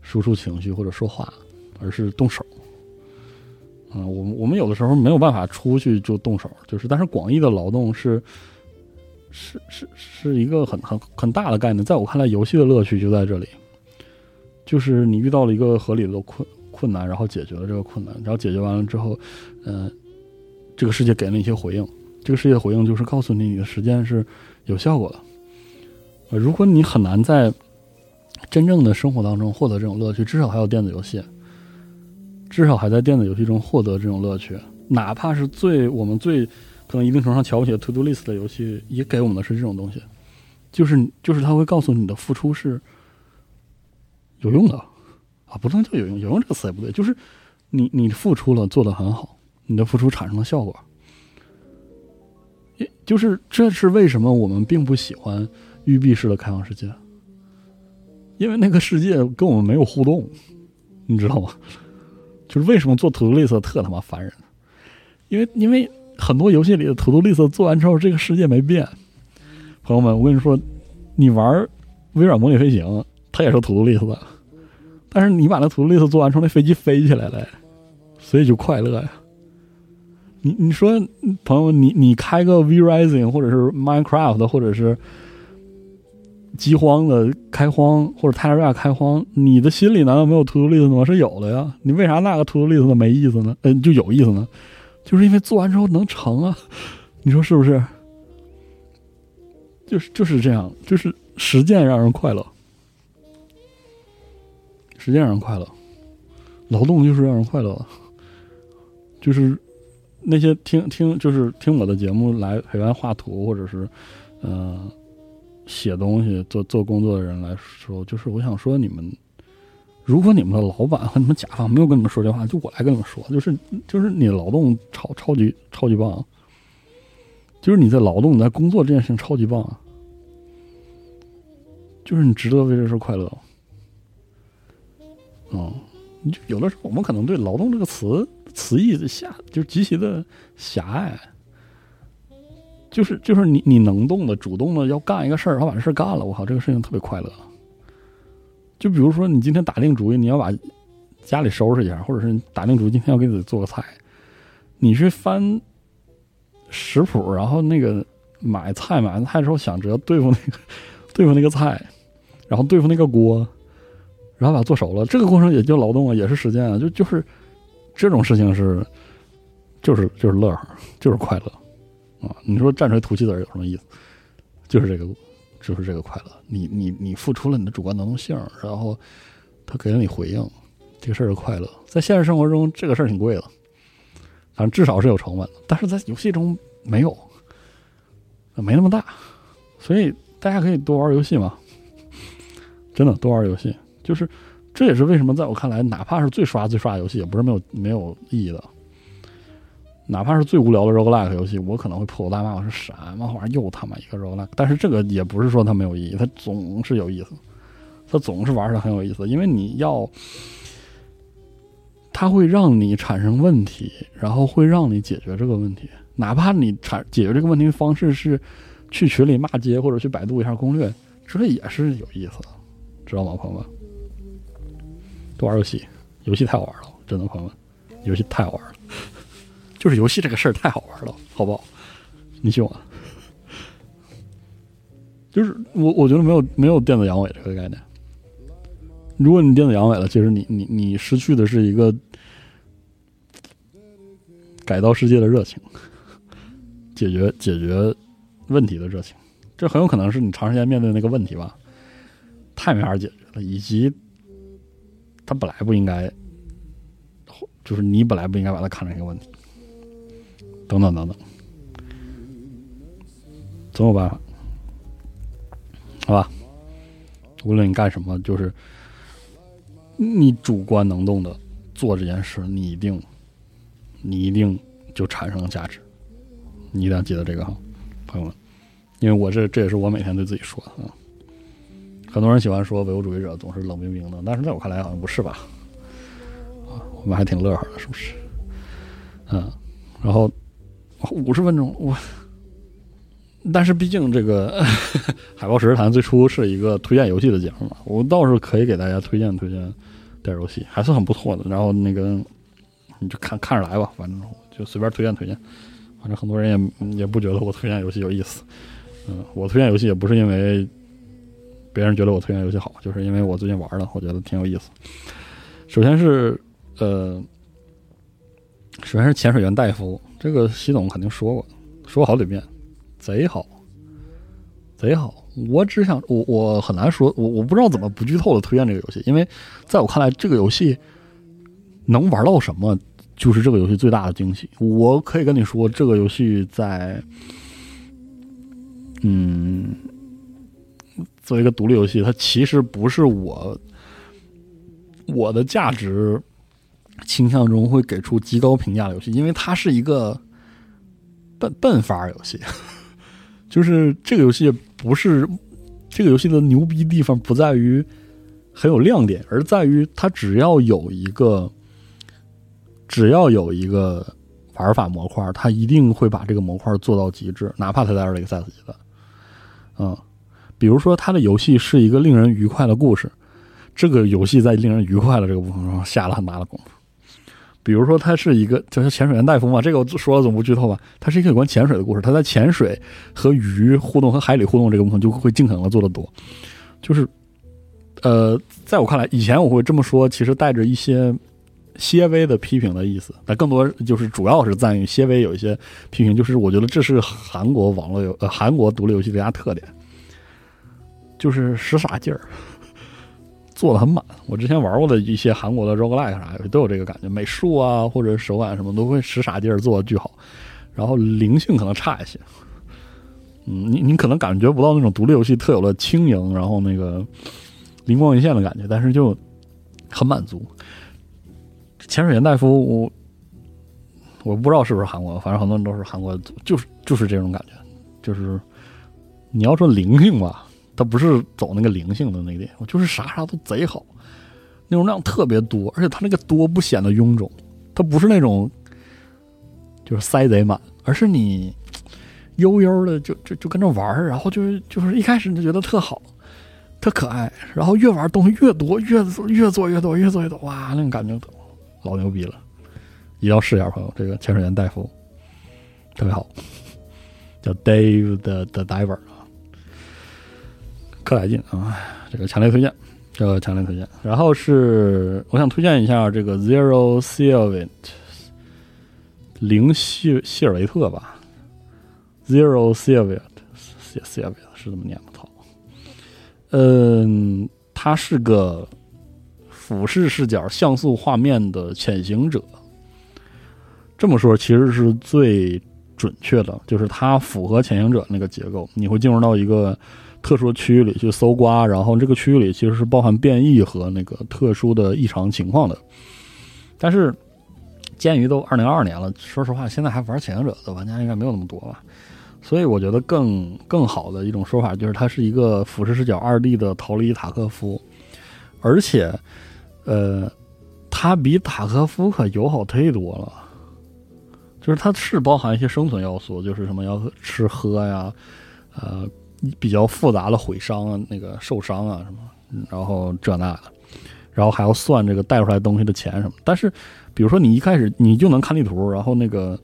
[SPEAKER 1] 输出情绪或者说话，而是动手。嗯，我们我们有的时候没有办法出去就动手，就是，但是广义的劳动是是是是一个很很很大的概念。在我看来，游戏的乐趣就在这里，就是你遇到了一个合理的困困难，然后解决了这个困难，然后解决完了之后，嗯，这个世界给了你一些回应，这个世界回应就是告诉你你的时间是。有效果的。呃，如果你很难在真正的生活当中获得这种乐趣，至少还有电子游戏，至少还在电子游戏中获得这种乐趣。哪怕是最我们最可能一定程度上瞧不起的 To Do List 的游戏，也给我们的是这种东西，就是就是他会告诉你的付出是有用的啊，不能叫有用，有用这个词也不对，就是你你付出了，做的很好，你的付出产生了效果。就是这是为什么我们并不喜欢育碧式的开放世界，因为那个世界跟我们没有互动，你知道吗？就是为什么做图图绿色特他妈烦人？因为因为很多游戏里的图图绿色做完之后，这个世界没变。朋友们，我跟你说，你玩微软模拟飞行，它也是图图绿色的，但是你把那图图绿色做完之后，那飞机飞起来了，所以就快乐呀。你你说朋友，你你开个 V Rising 或者是 Minecraft 或者是饥荒的开荒或者泰拉瑞亚开荒，你的心里难道没有 To Do List 吗？是有的呀。你为啥那个 To Do List 没意思呢？嗯，就有意思呢，就是因为做完之后能成啊。你说是不是？就是就是这样，就是实践让人快乐，实践让人快乐，劳动就是让人快乐，就是。那些听听就是听我的节目来陪伴画图或者是，嗯，写东西做做工作的人来说，就是我想说，你们如果你们的老板和你们甲方没有跟你们说这话，就我来跟你们说，就是就是你劳动超超级超级棒，就是你在劳动你在工作这件事情超级棒，就是你值得为这事快乐，嗯。就有的时候，我们可能对“劳动”这个词词义的狭，就是极其的狭隘。就是就是你你能动的、主动的要干一个事儿，然后把这事儿干了，我靠，这个事情特别快乐。就比如说，你今天打定主意，你要把家里收拾一下，或者是打定主意今天要给自己做个菜，你去翻食谱，然后那个买菜买完菜之后，想着对付那个对付那个菜，然后对付那个锅，然后把它做熟了，这个过程也就劳动啊，也是时间啊，就就是这种事情是就是就是乐呵，就是快乐。啊，你说站出来吐气子有什么意思？就是这个，就是这个快乐。你你你付出了你的主观能动性，然后他给了你回应，这个事儿是快乐。在现实生活中，这个事儿挺贵的，反正至少是有成本的。但是在游戏中没有，没那么大，所以大家可以多玩游戏嘛。真的多玩游戏，就是这也是为什么在我看来，哪怕是最刷最刷的游戏，也不是没有没有意义的。哪怕是最无聊的 roguelike 游戏，我可能会破口大骂，我说什么玩意儿又他妈一个 roguelike。但是这个也不是说它没有意义，它总是有意思，它总是玩的很有意思，因为你要，它会让你产生问题，然后会让你解决这个问题。哪怕你产解决这个问题的方式是去群里骂街，或者去百度一下攻略，这也是有意思的，知道吗，朋友们？多玩游戏，游戏太好玩了，真的，朋友们，游戏太好玩了。[LAUGHS] 就是游戏这个事儿太好玩了，好不好？你信我。就是我，我觉得没有没有电子阳痿这个概念。如果你电子阳痿了，其实你你你失去的是一个改造世界的热情，解决解决问题的热情。这很有可能是你长时间面对那个问题吧，太没法解决了，以及他本来不应该，就是你本来不应该把它看成一个问题。等等等等，总有办法，好吧？无论你干什么，就是你主观能动的做这件事，你一定，你一定就产生了价值。你一定要记得这个哈，朋友们，因为我这这也是我每天对自己说的啊。很多人喜欢说唯物主义者总是冷冰冰的，但是在我看来好像不是吧？啊，我们还挺乐呵的，是不是？嗯，然后。五十分钟，我，但是毕竟这个 [LAUGHS] 海豹实时谈最初是一个推荐游戏的节目嘛，我倒是可以给大家推荐推荐点游戏，还是很不错的。然后那个你就看看着来吧，反正就随便推荐推荐。反正很多人也也不觉得我推荐游戏有意思，嗯，我推荐游戏也不是因为别人觉得我推荐游戏好，就是因为我最近玩了，我觉得挺有意思。首先是呃，首先是潜水员戴夫。这个习总肯定说过，说好几遍，贼好，贼好。我只想，我我很难说，我我不知道怎么不剧透的推荐这个游戏，因为在我看来，这个游戏能玩到什么，就是这个游戏最大的惊喜。我可以跟你说，这个游戏在，嗯，作为一个独立游戏，它其实不是我我的价值。倾向中会给出极高评价的游戏，因为它是一个笨笨法游戏，[LAUGHS] 就是这个游戏不是这个游戏的牛逼地方不在于很有亮点，而在于它只要有一个只要有一个玩法模块，它一定会把这个模块做到极致，哪怕它在二零赛斯级的，嗯，比如说它的游戏是一个令人愉快的故事，这个游戏在令人愉快的这个部分上下了很大的功夫。比如说，它是一个就是潜水员戴夫嘛，这个我说了总不剧透吧？它是一个有关潜水的故事，他在潜水和鱼互动和海里互动这个部分就会尽可能的做的多。就是，呃，在我看来，以前我会这么说，其实带着一些些微的批评的意思，但更多就是主要是赞誉，些微有一些批评，就是我觉得这是韩国网络游呃韩国独立游戏的一大特点，就是使傻劲儿。[LAUGHS] 做的很满，我之前玩过的一些韩国的 roguelike 啥游戏都有这个感觉，美术啊或者手感什么都会使傻劲儿做的巨好，然后灵性可能差一些。嗯，你你可能感觉不到那种独立游戏特有的轻盈，然后那个灵光一现的感觉，但是就很满足。潜水员大夫，我我不知道是不是韩国，反正很多人都是韩国，就是就是这种感觉，就是你要说灵性吧。他不是走那个灵性的那个点，我就是啥啥都贼好，内容量特别多，而且他那个多不显得臃肿，它不是那种就是塞贼满，而是你悠悠的就就就跟着玩，然后就是就是一开始你就觉得特好，特可爱，然后越玩东西越多，越越做越多，越做越多，哇，那种感觉老牛逼了！一定要试一下，朋友，这个潜水员戴夫特别好，叫 Dave 的的 Diver 啊，可来劲啊！这个强烈推荐，这个强烈推荐。然后是我想推荐一下这个 Zero Silvent 零希希尔维特吧，Zero Silvent Silvent 是这么念吗？操，嗯，它是个俯视视角像素画面的潜行者。这么说其实是最准确的，就是它符合潜行者那个结构。你会进入到一个特殊区域里去搜刮，然后这个区域里其实是包含变异和那个特殊的异常情况的。但是，鉴于都二零二二年了，说实话，现在还玩潜行者的玩家应该没有那么多吧。所以，我觉得更更好的一种说法就是，它是一个俯视视角二 D 的逃离塔科夫，而且，呃，它比塔科夫可友好忒多了。就是它是包含一些生存要素，就是什么要吃喝呀，呃，比较复杂的毁伤啊，那个受伤啊什么，然后这那的，然后还要算这个带出来东西的钱什么。但是，比如说你一开始你就能看地图，然后那个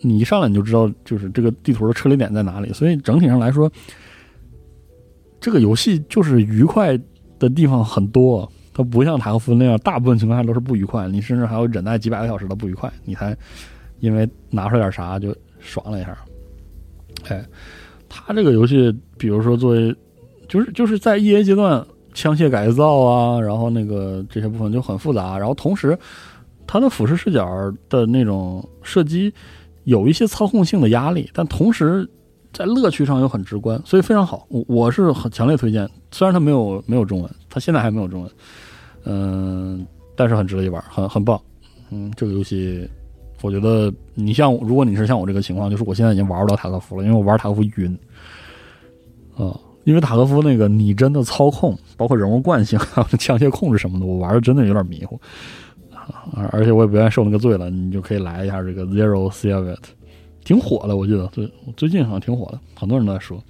[SPEAKER 1] 你一上来你就知道就是这个地图的撤离点在哪里，所以整体上来说，这个游戏就是愉快的地方很多。它不像塔科夫那样，大部分情况下都是不愉快，你甚至还要忍耐几百个小时的不愉快，你才。因为拿出来点啥就爽了一下，哎，他这个游戏，比如说作为，就是就是在 E A 阶段枪械改造啊，然后那个这些部分就很复杂，然后同时它的俯视视角的那种射击有一些操控性的压力，但同时在乐趣上又很直观，所以非常好，我我是很强烈推荐。虽然它没有没有中文，它现在还没有中文，嗯，但是很值得一玩，很很棒，嗯，这个游戏。我觉得你像，如果你是像我这个情况，就是我现在已经玩不到塔科夫了，因为我玩塔科夫晕，啊，因为塔科夫那个拟真的操控，包括人物惯性、[LAUGHS] 还有枪械控制什么的，我玩的真的有点迷糊，而，而且我也不愿意受那个罪了。你就可以来一下这个 Zero s e v e t 挺火的，我记得最最近好像挺火的，很多人都在说，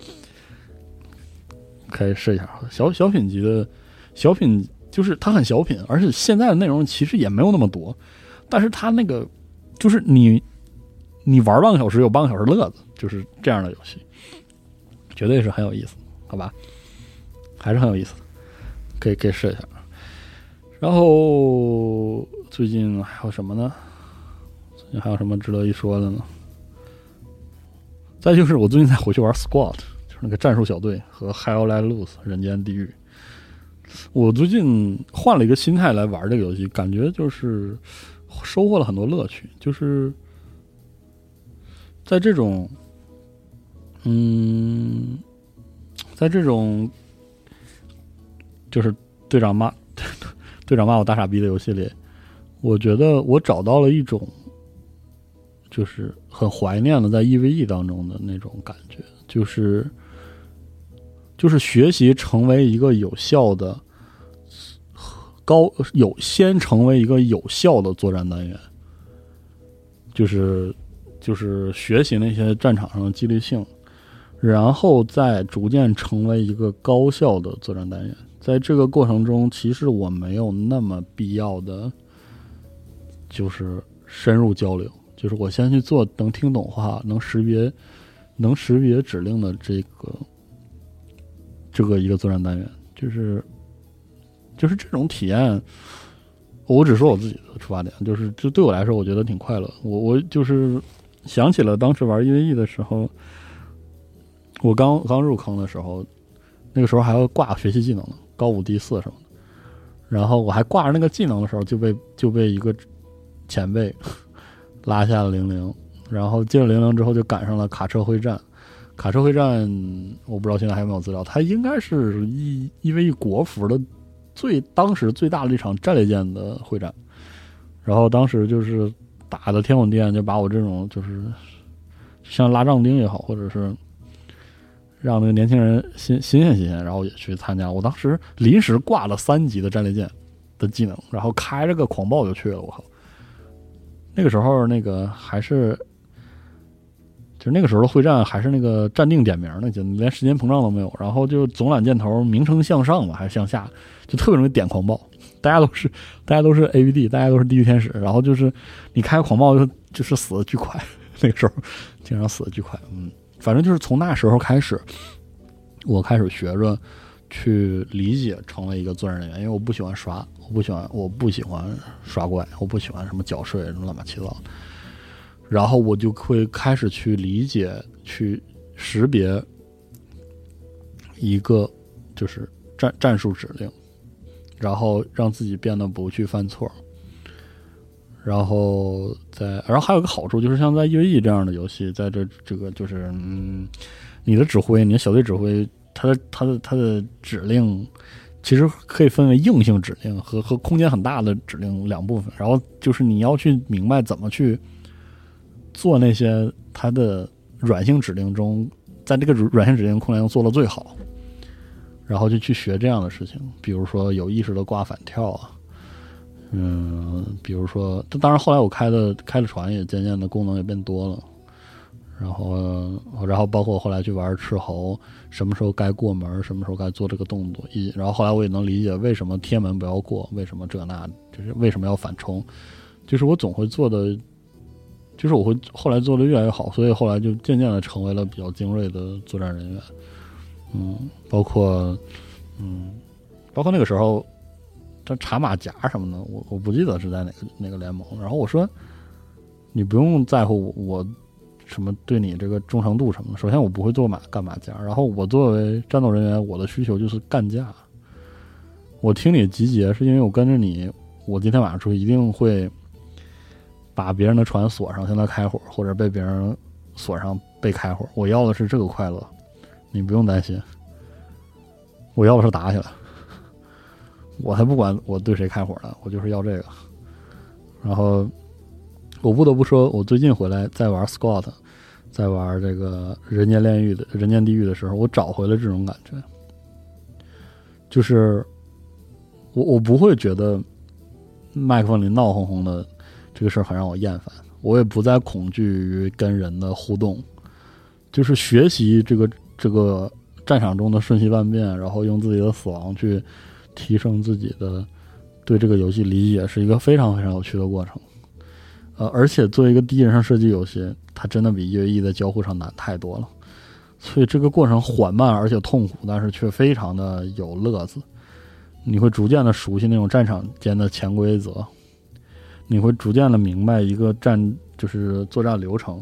[SPEAKER 1] 可以试一下。小小品级的小品，就是它很小品，而且现在的内容其实也没有那么多，但是它那个。就是你，你玩半个小时有半个小时乐子，就是这样的游戏，绝对是很有意思，好吧？还是很有意思，可以可以试一下。然后最近还有什么呢？最近还有什么值得一说的呢？再就是我最近在回去玩 Squad，就是那个战术小队和 Hell Let Loose 人间地狱。我最近换了一个心态来玩这个游戏，感觉就是。收获了很多乐趣，就是在这种，嗯，在这种，就是队长骂 [LAUGHS] 队长骂我大傻逼的游戏里，我觉得我找到了一种，就是很怀念的在 EVE 当中的那种感觉，就是就是学习成为一个有效的。高有先成为一个有效的作战单元，就是就是学习那些战场上的激励性，然后再逐渐成为一个高效的作战单元。在这个过程中，其实我没有那么必要的，就是深入交流，就是我先去做能听懂话、能识别、能识别指令的这个这个一个作战单元，就是。就是这种体验，我只说我自己的出发点，就是就对我来说，我觉得挺快乐。我我就是想起了当时玩 EVE 的时候，我刚刚入坑的时候，那个时候还要挂学习技能呢，高五低四什么的。然后我还挂着那个技能的时候，就被就被一个前辈 [LAUGHS] 拉下了零零，然后进了零零之后，就赶上了卡车会战。卡车会战，我不知道现在还有没有资料，它应该是一 EVE 国服的。最当时最大的一场战列舰的会战，然后当时就是打的天滚地裂，就把我这种就是像拉壮丁也好，或者是让那个年轻人新新鲜新鲜，然后也去参加。我当时临时挂了三级的战列舰的技能，然后开着个狂暴就去了。我靠！那个时候那个还是。就是那个时候的会战还是那个站定点名呢，就连时间膨胀都没有，然后就总揽箭头，名称向上嘛，还是向下，就特别容易点狂暴。大家都是大家都是 A V D，大家都是地狱天使，然后就是你开狂暴就就是死的巨快，[LAUGHS] 那个时候经常死的巨快。嗯，反正就是从那时候开始，我开始学着去理解成为一个作战人员，因为我不喜欢刷，我不喜欢我不喜欢刷怪，我不喜欢什么缴税什么乱七八糟。然后我就会开始去理解、去识别一个就是战战术指令，然后让自己变得不去犯错。然后在，然后还有个好处就是，像在 EVE 这样的游戏，在这这个就是嗯，你的指挥，你的小队指挥，他的他的他的指令，其实可以分为硬性指令和和空间很大的指令两部分。然后就是你要去明白怎么去。做那些它的软性指令中，在这个软性指令空间中做的最好，然后就去学这样的事情，比如说有意识的挂反跳啊，嗯，比如说，当然后来我开的开的船也渐渐的功能也变多了，然后然后包括后来去玩斥候，什么时候该过门，什么时候该做这个动作，一然后后来我也能理解为什么贴门不要过，为什么这那，就是为什么要反冲，就是我总会做的。就是我会后来做的越来越好，所以后来就渐渐的成为了比较精锐的作战人员。嗯，包括嗯，包括那个时候，他查马甲什么的，我我不记得是在哪个哪个联盟。然后我说，你不用在乎我什么对你这个忠诚度什么的。首先我不会做马干马甲，然后我作为战斗人员，我的需求就是干架。我听你集结是因为我跟着你，我今天晚上出去一定会。把别人的船锁上，向他开火，或者被别人锁上被开火。我要的是这个快乐，你不用担心。我要的是打起来，我才不管我对谁开火呢，我就是要这个。然后我不得不说，我最近回来在玩 Scott，在玩这个人间炼狱的人间地狱的时候，我找回了这种感觉，就是我我不会觉得麦克风里闹哄哄的。这个事儿很让我厌烦，我也不再恐惧于跟人的互动，就是学习这个这个战场中的瞬息万变，然后用自己的死亡去提升自己的对这个游戏理解，是一个非常非常有趣的过程。呃，而且作为一个第一人称射击游戏，它真的比 EVE 在交互上难太多了，所以这个过程缓慢而且痛苦，但是却非常的有乐子。你会逐渐的熟悉那种战场间的潜规则。你会逐渐的明白一个战就是作战流程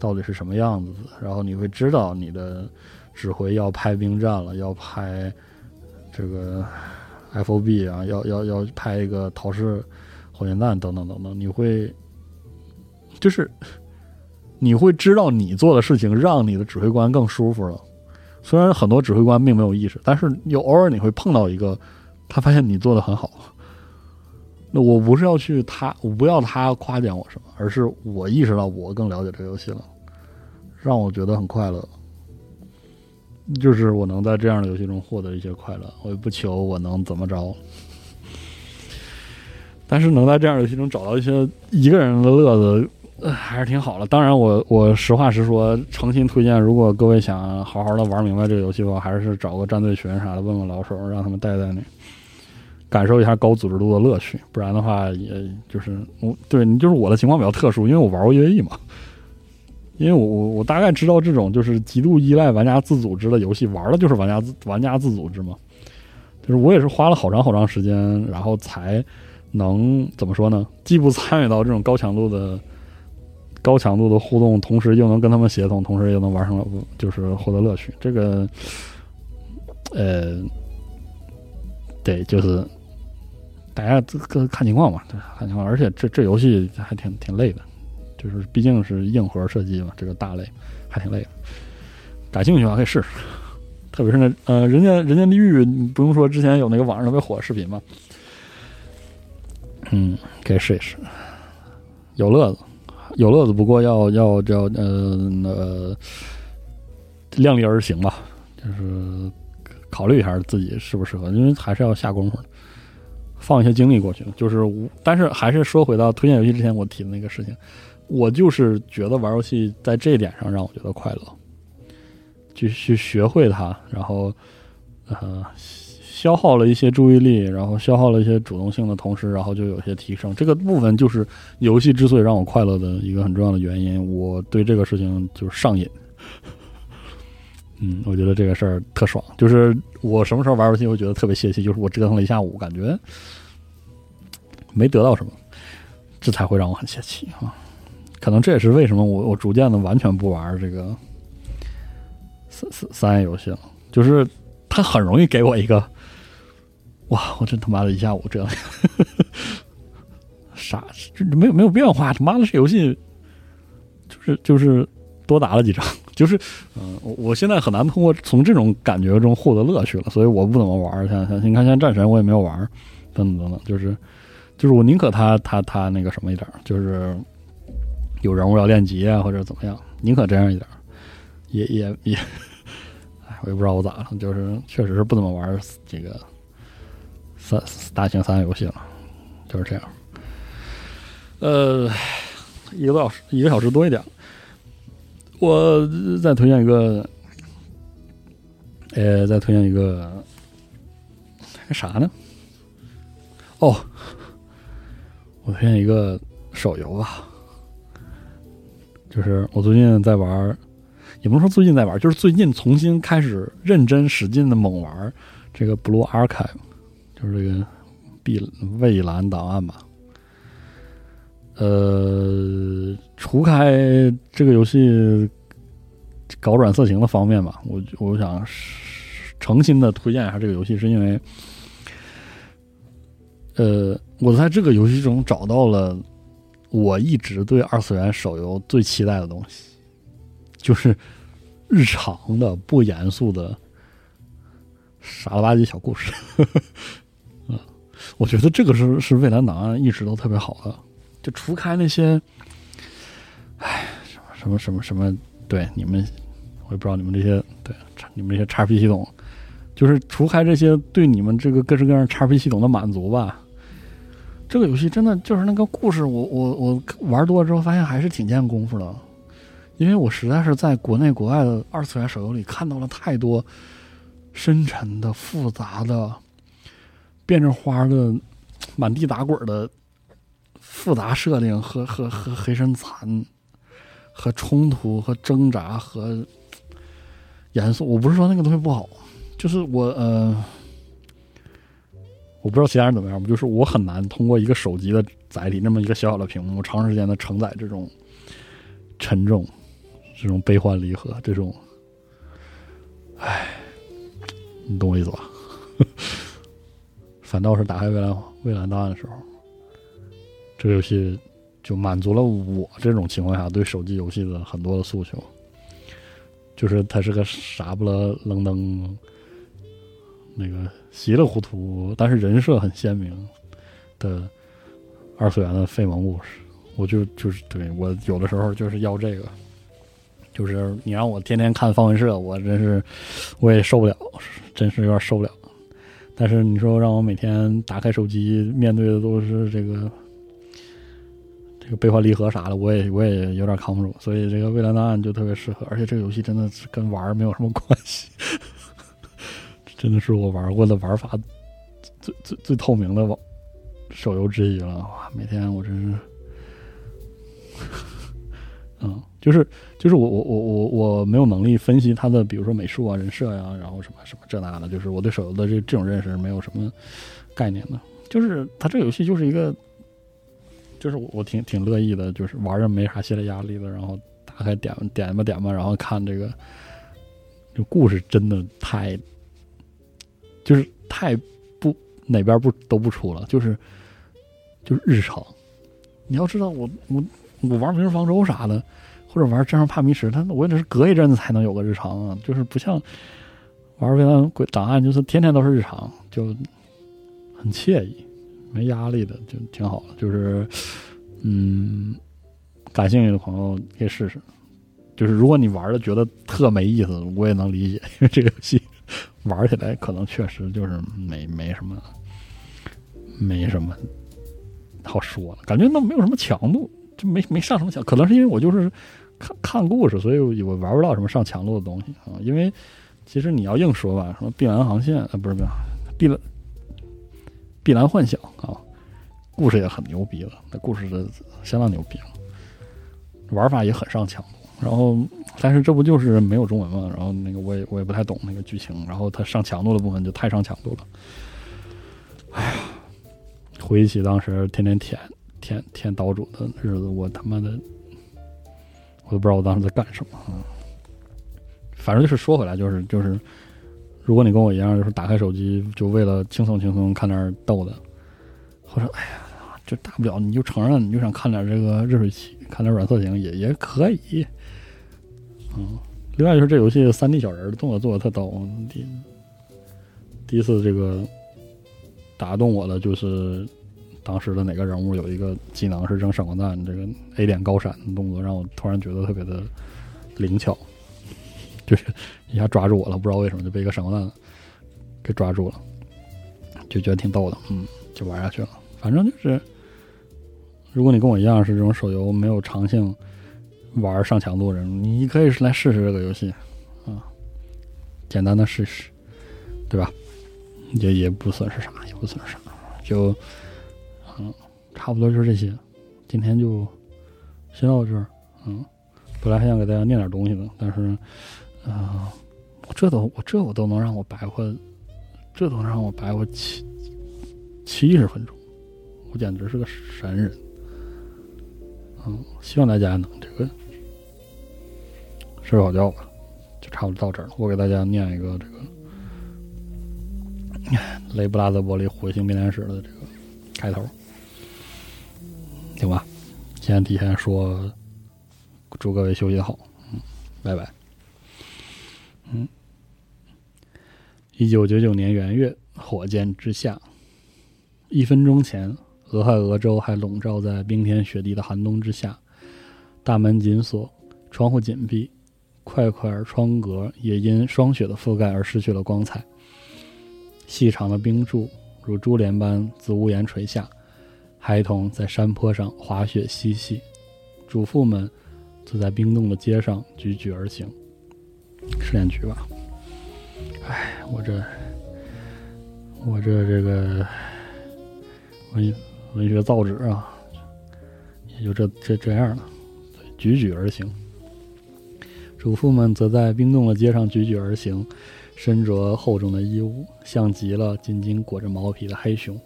[SPEAKER 1] 到底是什么样子，然后你会知道你的指挥要派兵站了，要派这个 FOB 啊，要要要派一个陶式火箭弹等等等等，你会就是你会知道你做的事情让你的指挥官更舒服了。虽然很多指挥官并没有意识，但是有偶尔你会碰到一个，他发现你做的很好。那我不是要去他，我不要他夸奖我什么，而是我意识到我更了解这个游戏了，让我觉得很快乐。就是我能在这样的游戏中获得一些快乐，我也不求我能怎么着，但是能在这样的游戏中找到一些一个人的乐子，还是挺好的。当然，我我实话实说，诚心推荐，如果各位想好好的玩明白这个游戏的话，还是找个战队群啥的，问问老手，让他们带带你。感受一下高组织度的乐趣，不然的话，也就是我对你就是我的情况比较特殊，因为我玩过 EVE 嘛，因为我我我大概知道这种就是极度依赖玩家自组织的游戏，玩的就是玩家玩家自组织嘛，就是我也是花了好长好长时间，然后才能怎么说呢？既不参与到这种高强度的高强度的互动，同时又能跟他们协同，同时又能玩上了就是获得乐趣。这个，呃，对，就是。大家各看情况吧，看情况。而且这这游戏还挺挺累的，就是毕竟是硬核射击嘛，这个大类还挺累的。感兴趣的话可以试试，特别是那呃，人家人家地狱不用说，之前有那个网上特别火的视频嘛，嗯，可以试一试，有乐子，有乐子。不过要要要呃呃，量力而行吧，就是考虑一下自己适不适合，因为还是要下功夫的。放一些精力过去。就是，但是还是说回到推荐游戏之前我提的那个事情，我就是觉得玩游戏在这一点上让我觉得快乐，去去学会它，然后呃消耗了一些注意力，然后消耗了一些主动性的同时，然后就有些提升。这个部分就是游戏之所以让我快乐的一个很重要的原因。我对这个事情就是上瘾。嗯，我觉得这个事儿特爽。就是我什么时候玩游戏会觉得特别泄气，就是我折腾了一下午，感觉没得到什么，这才会让我很泄气啊。可能这也是为什么我我逐渐的完全不玩这个三三三 A 游戏了，就是它很容易给我一个。哇！我真他妈的一下午这样，傻，这没有没有变化。他妈的，这游戏就是就是多打了几场，就是嗯、我我现在很难通过从这种感觉中获得乐趣了，所以我不怎么玩。像像你看，像战神我也没有玩，等等等等，就是就是我宁可他他他那个什么一点，就是有人物要练级啊，或者怎么样，宁可这样一点，也也也，哎，我也不知道我咋了，就是确实是不怎么玩这个。三大型三 A 游戏了，就是这样。呃，一个多小时，一个小时多一点。我再推荐一个，呃，再推荐一个，个啥呢？哦，我推荐一个手游吧，就是我最近在玩，也不能说最近在玩，就是最近重新开始认真使劲的猛玩这个 Blue Archive。就是这个碧蔚蓝档案吧，呃，除开这个游戏搞软色情的方面吧，我我想诚心的推荐一下这个游戏，是因为，呃，我在这个游戏中找到了我一直对二次元手游最期待的东西，就是日常的不严肃的傻了吧唧小故事。[LAUGHS] 我觉得这个是是蔚蓝档案一直都特别好的，除开那些，唉，什么什么什么什么，对你们，我也不知道你们这些对你们这些叉 P 系统，就是除开这些对你们这个各式各样叉 P 系统的满足吧，这个游戏真的就是那个故事，我我我玩多了之后发现还是挺见功夫的，因为我实在是在国内国外的二次元手游里看到了太多深沉的、复杂的。变着花的、满地打滚的复杂设定和和和黑身残和冲突和挣扎和严肃，我不是说那个东西不好，就是我呃，我不知道其他人怎么样，就是我很难通过一个手机的载体，那么一个小小的屏幕，长时间的承载这种沉重、这种悲欢离合、这种，唉，你懂我意思吧？[LAUGHS] 反倒是打开蔚蓝蔚蓝档案的时候，这个游戏就满足了我这种情况下对手机游戏的很多的诉求，就是它是个傻不拉愣登，那个稀里糊涂，但是人设很鲜明的二次元的废萌故事。我就就是对我有的时候就是要这个，就是你让我天天看方文社，我真是我也受不了，真是有点受不了。但是你说让我每天打开手机，面对的都是这个这个悲欢离合啥的，我也我也有点扛不住。所以这个蔚蓝档案就特别适合，而且这个游戏真的是跟玩没有什么关系，[LAUGHS] 真的是我玩过的玩法最最最透明的网手游之一了。哇，每天我真是，[LAUGHS] 嗯，就是就是我我我我我没有能力分析它的，比如说美术啊、人设呀、然后什么什么这那的，就是我对手游的这这种认识没有什么概念的。就是它这个游戏就是一个，就是我挺挺乐意的，就是玩着没啥心理压力的，然后打开点点吧点吧，然后看这个，这故事真的太，就是太不哪边不都不出了，就是就是日常。你要知道我我我玩《明日方舟》啥的。或者玩《真上怕迷池》，它我也得是隔一阵子才能有个日常啊，就是不像玩《蔚蓝鬼档案》，就是天天都是日常，就很惬意，没压力的，就挺好的。就是嗯，感兴趣的朋友可以试试。就是如果你玩的觉得特没意思，我也能理解，因为这个游戏玩起来可能确实就是没没什么没什么好说的，感觉都没有什么强度，就没没上什么强，可能是因为我就是看看故事，所以我玩不到什么上强度的东西啊。因为其实你要硬说吧，什么碧蓝航线啊，不是不是碧蓝碧蓝幻想啊，故事也很牛逼了，那故事的相当牛逼了，玩法也很上强度。然后，但是这不就是没有中文嘛？然后那个我也我也不太懂那个剧情，然后它上强度的部分就太上强度了。哎呀，回忆起当时天天舔舔舔岛主的日子，我他妈的，我都不知道我当时在干什么啊。反正就是说回来，就是就是，如果你跟我一样，就是打开手机就为了轻松轻松看点逗的，或者哎呀，就大不了你就承认你就想看点这个热水器，看点软色情也也可以。嗯，另外就是这游戏三 D 小人的动作做的特逗。第第一次这个打动我的就是当时的哪个人物有一个技能是扔闪光弹，这个 A 点高闪的动作让我突然觉得特别的灵巧，就是一下抓住我了，不知道为什么就被一个闪光弹给抓住了，就觉得挺逗的。嗯，就玩下去了。反正就是，如果你跟我一样是这种手游没有长性。玩上强度的人，你可以来试试这个游戏，啊，简单的试试，对吧？也也不算是啥，也不算是啥，就，嗯，差不多就是这些。今天就先到这儿，嗯，本来还想给大家念点东西的，但是，啊，这都我这我都能让我白活，这都能让我白活七七十分钟，我简直是个神人。嗯，希望大家能这个。睡好觉吧，就差不多到这儿了。我给大家念一个这个《雷布拉德伯里火星编年史》的这个开头，行吧？先提前说，祝各位休息好，嗯，拜拜。嗯，一九九九年元月，火箭之下，一分钟前，俄亥俄州还笼罩在冰天雪地的寒冬之下，大门紧锁，窗户紧闭。块块窗格也因霜雪的覆盖而失去了光彩。细长的冰柱如珠帘般自屋檐垂下，孩童在山坡上滑雪嬉戏，主妇们则在冰冻的街上踽踽而行。失恋曲吧，哎，我这，我这这个文文学造纸啊，也就这这这样了，举举而行。主妇们则在冰冻的街上举举而行，身着厚重的衣物，像极了紧紧裹着毛皮的黑熊。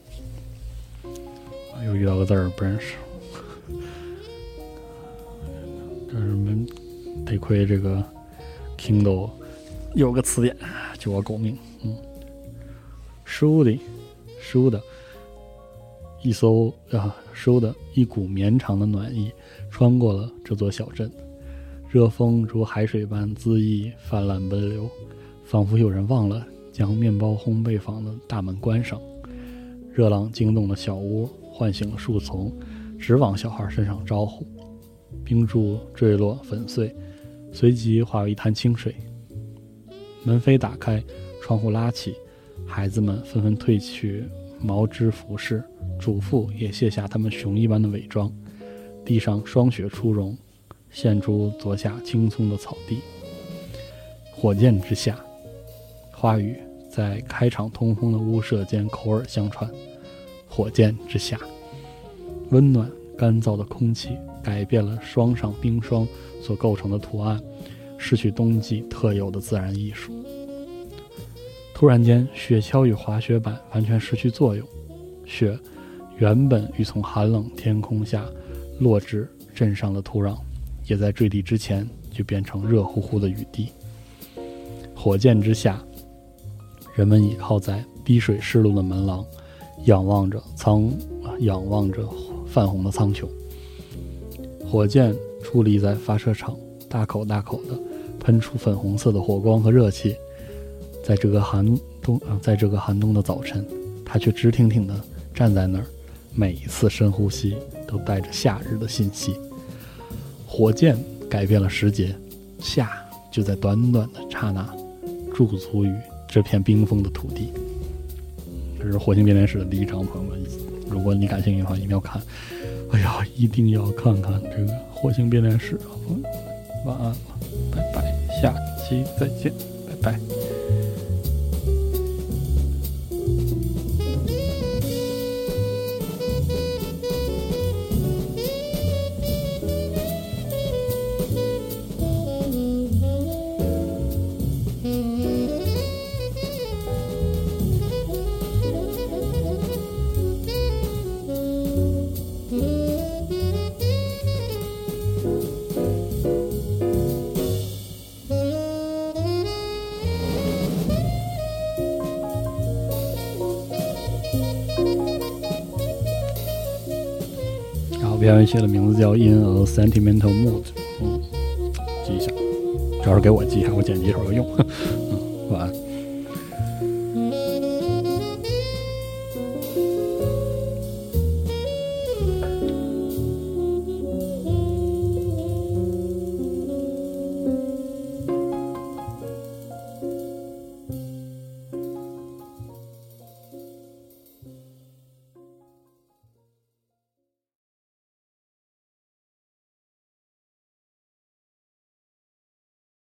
[SPEAKER 1] 又遇到个字不认识，这是们得亏这个 Kindle 有个词典救我狗命。嗯，书的书的，一艘啊，书的一股绵长的暖意穿过了这座小镇。热风如海水般恣意泛滥奔流，仿佛有人忘了将面包烘焙坊的大门关上。热浪惊动了小屋，唤醒了树丛，直往小孩身上招呼。冰柱坠落粉碎，随即化为一滩清水。门扉打开，窗户拉起，孩子们纷纷褪去毛织服饰，主妇也卸下他们熊一般的伪装。地上霜雪初融。现出昨夏青葱的草地，火箭之下，话语在开场通风的屋舍间口耳相传。火箭之下，温暖干燥的空气改变了霜上冰霜所构成的图案，失去冬季特有的自然艺术。突然间，雪橇与滑雪板完全失去作用，雪原本欲从寒冷天空下落至镇上的土壤。也在坠地之前就变成热乎乎的雨滴。火箭之下，人们倚靠在滴水湿漉的门廊，仰望着苍，仰望着泛红的苍穹。火箭矗立在发射场，大口大口的喷出粉红色的火光和热气。在这个寒冬啊，在这个寒冬的早晨，它却直挺挺的站在那儿，每一次深呼吸都带着夏日的信息。火箭改变了时节，夏就在短短的刹那驻足于这片冰封的土地。这是《火星变脸史》的第一章，朋友们，如果你感兴趣的话，一定要看。哎呀，一定要看看这个《火星变电史》啊！朋友们，晚安了，拜拜，下期再见，拜拜。然后编文写的名字叫《In a Sentimental Mood》，嗯，记一下，主要是给我记一下，我剪辑时候要用。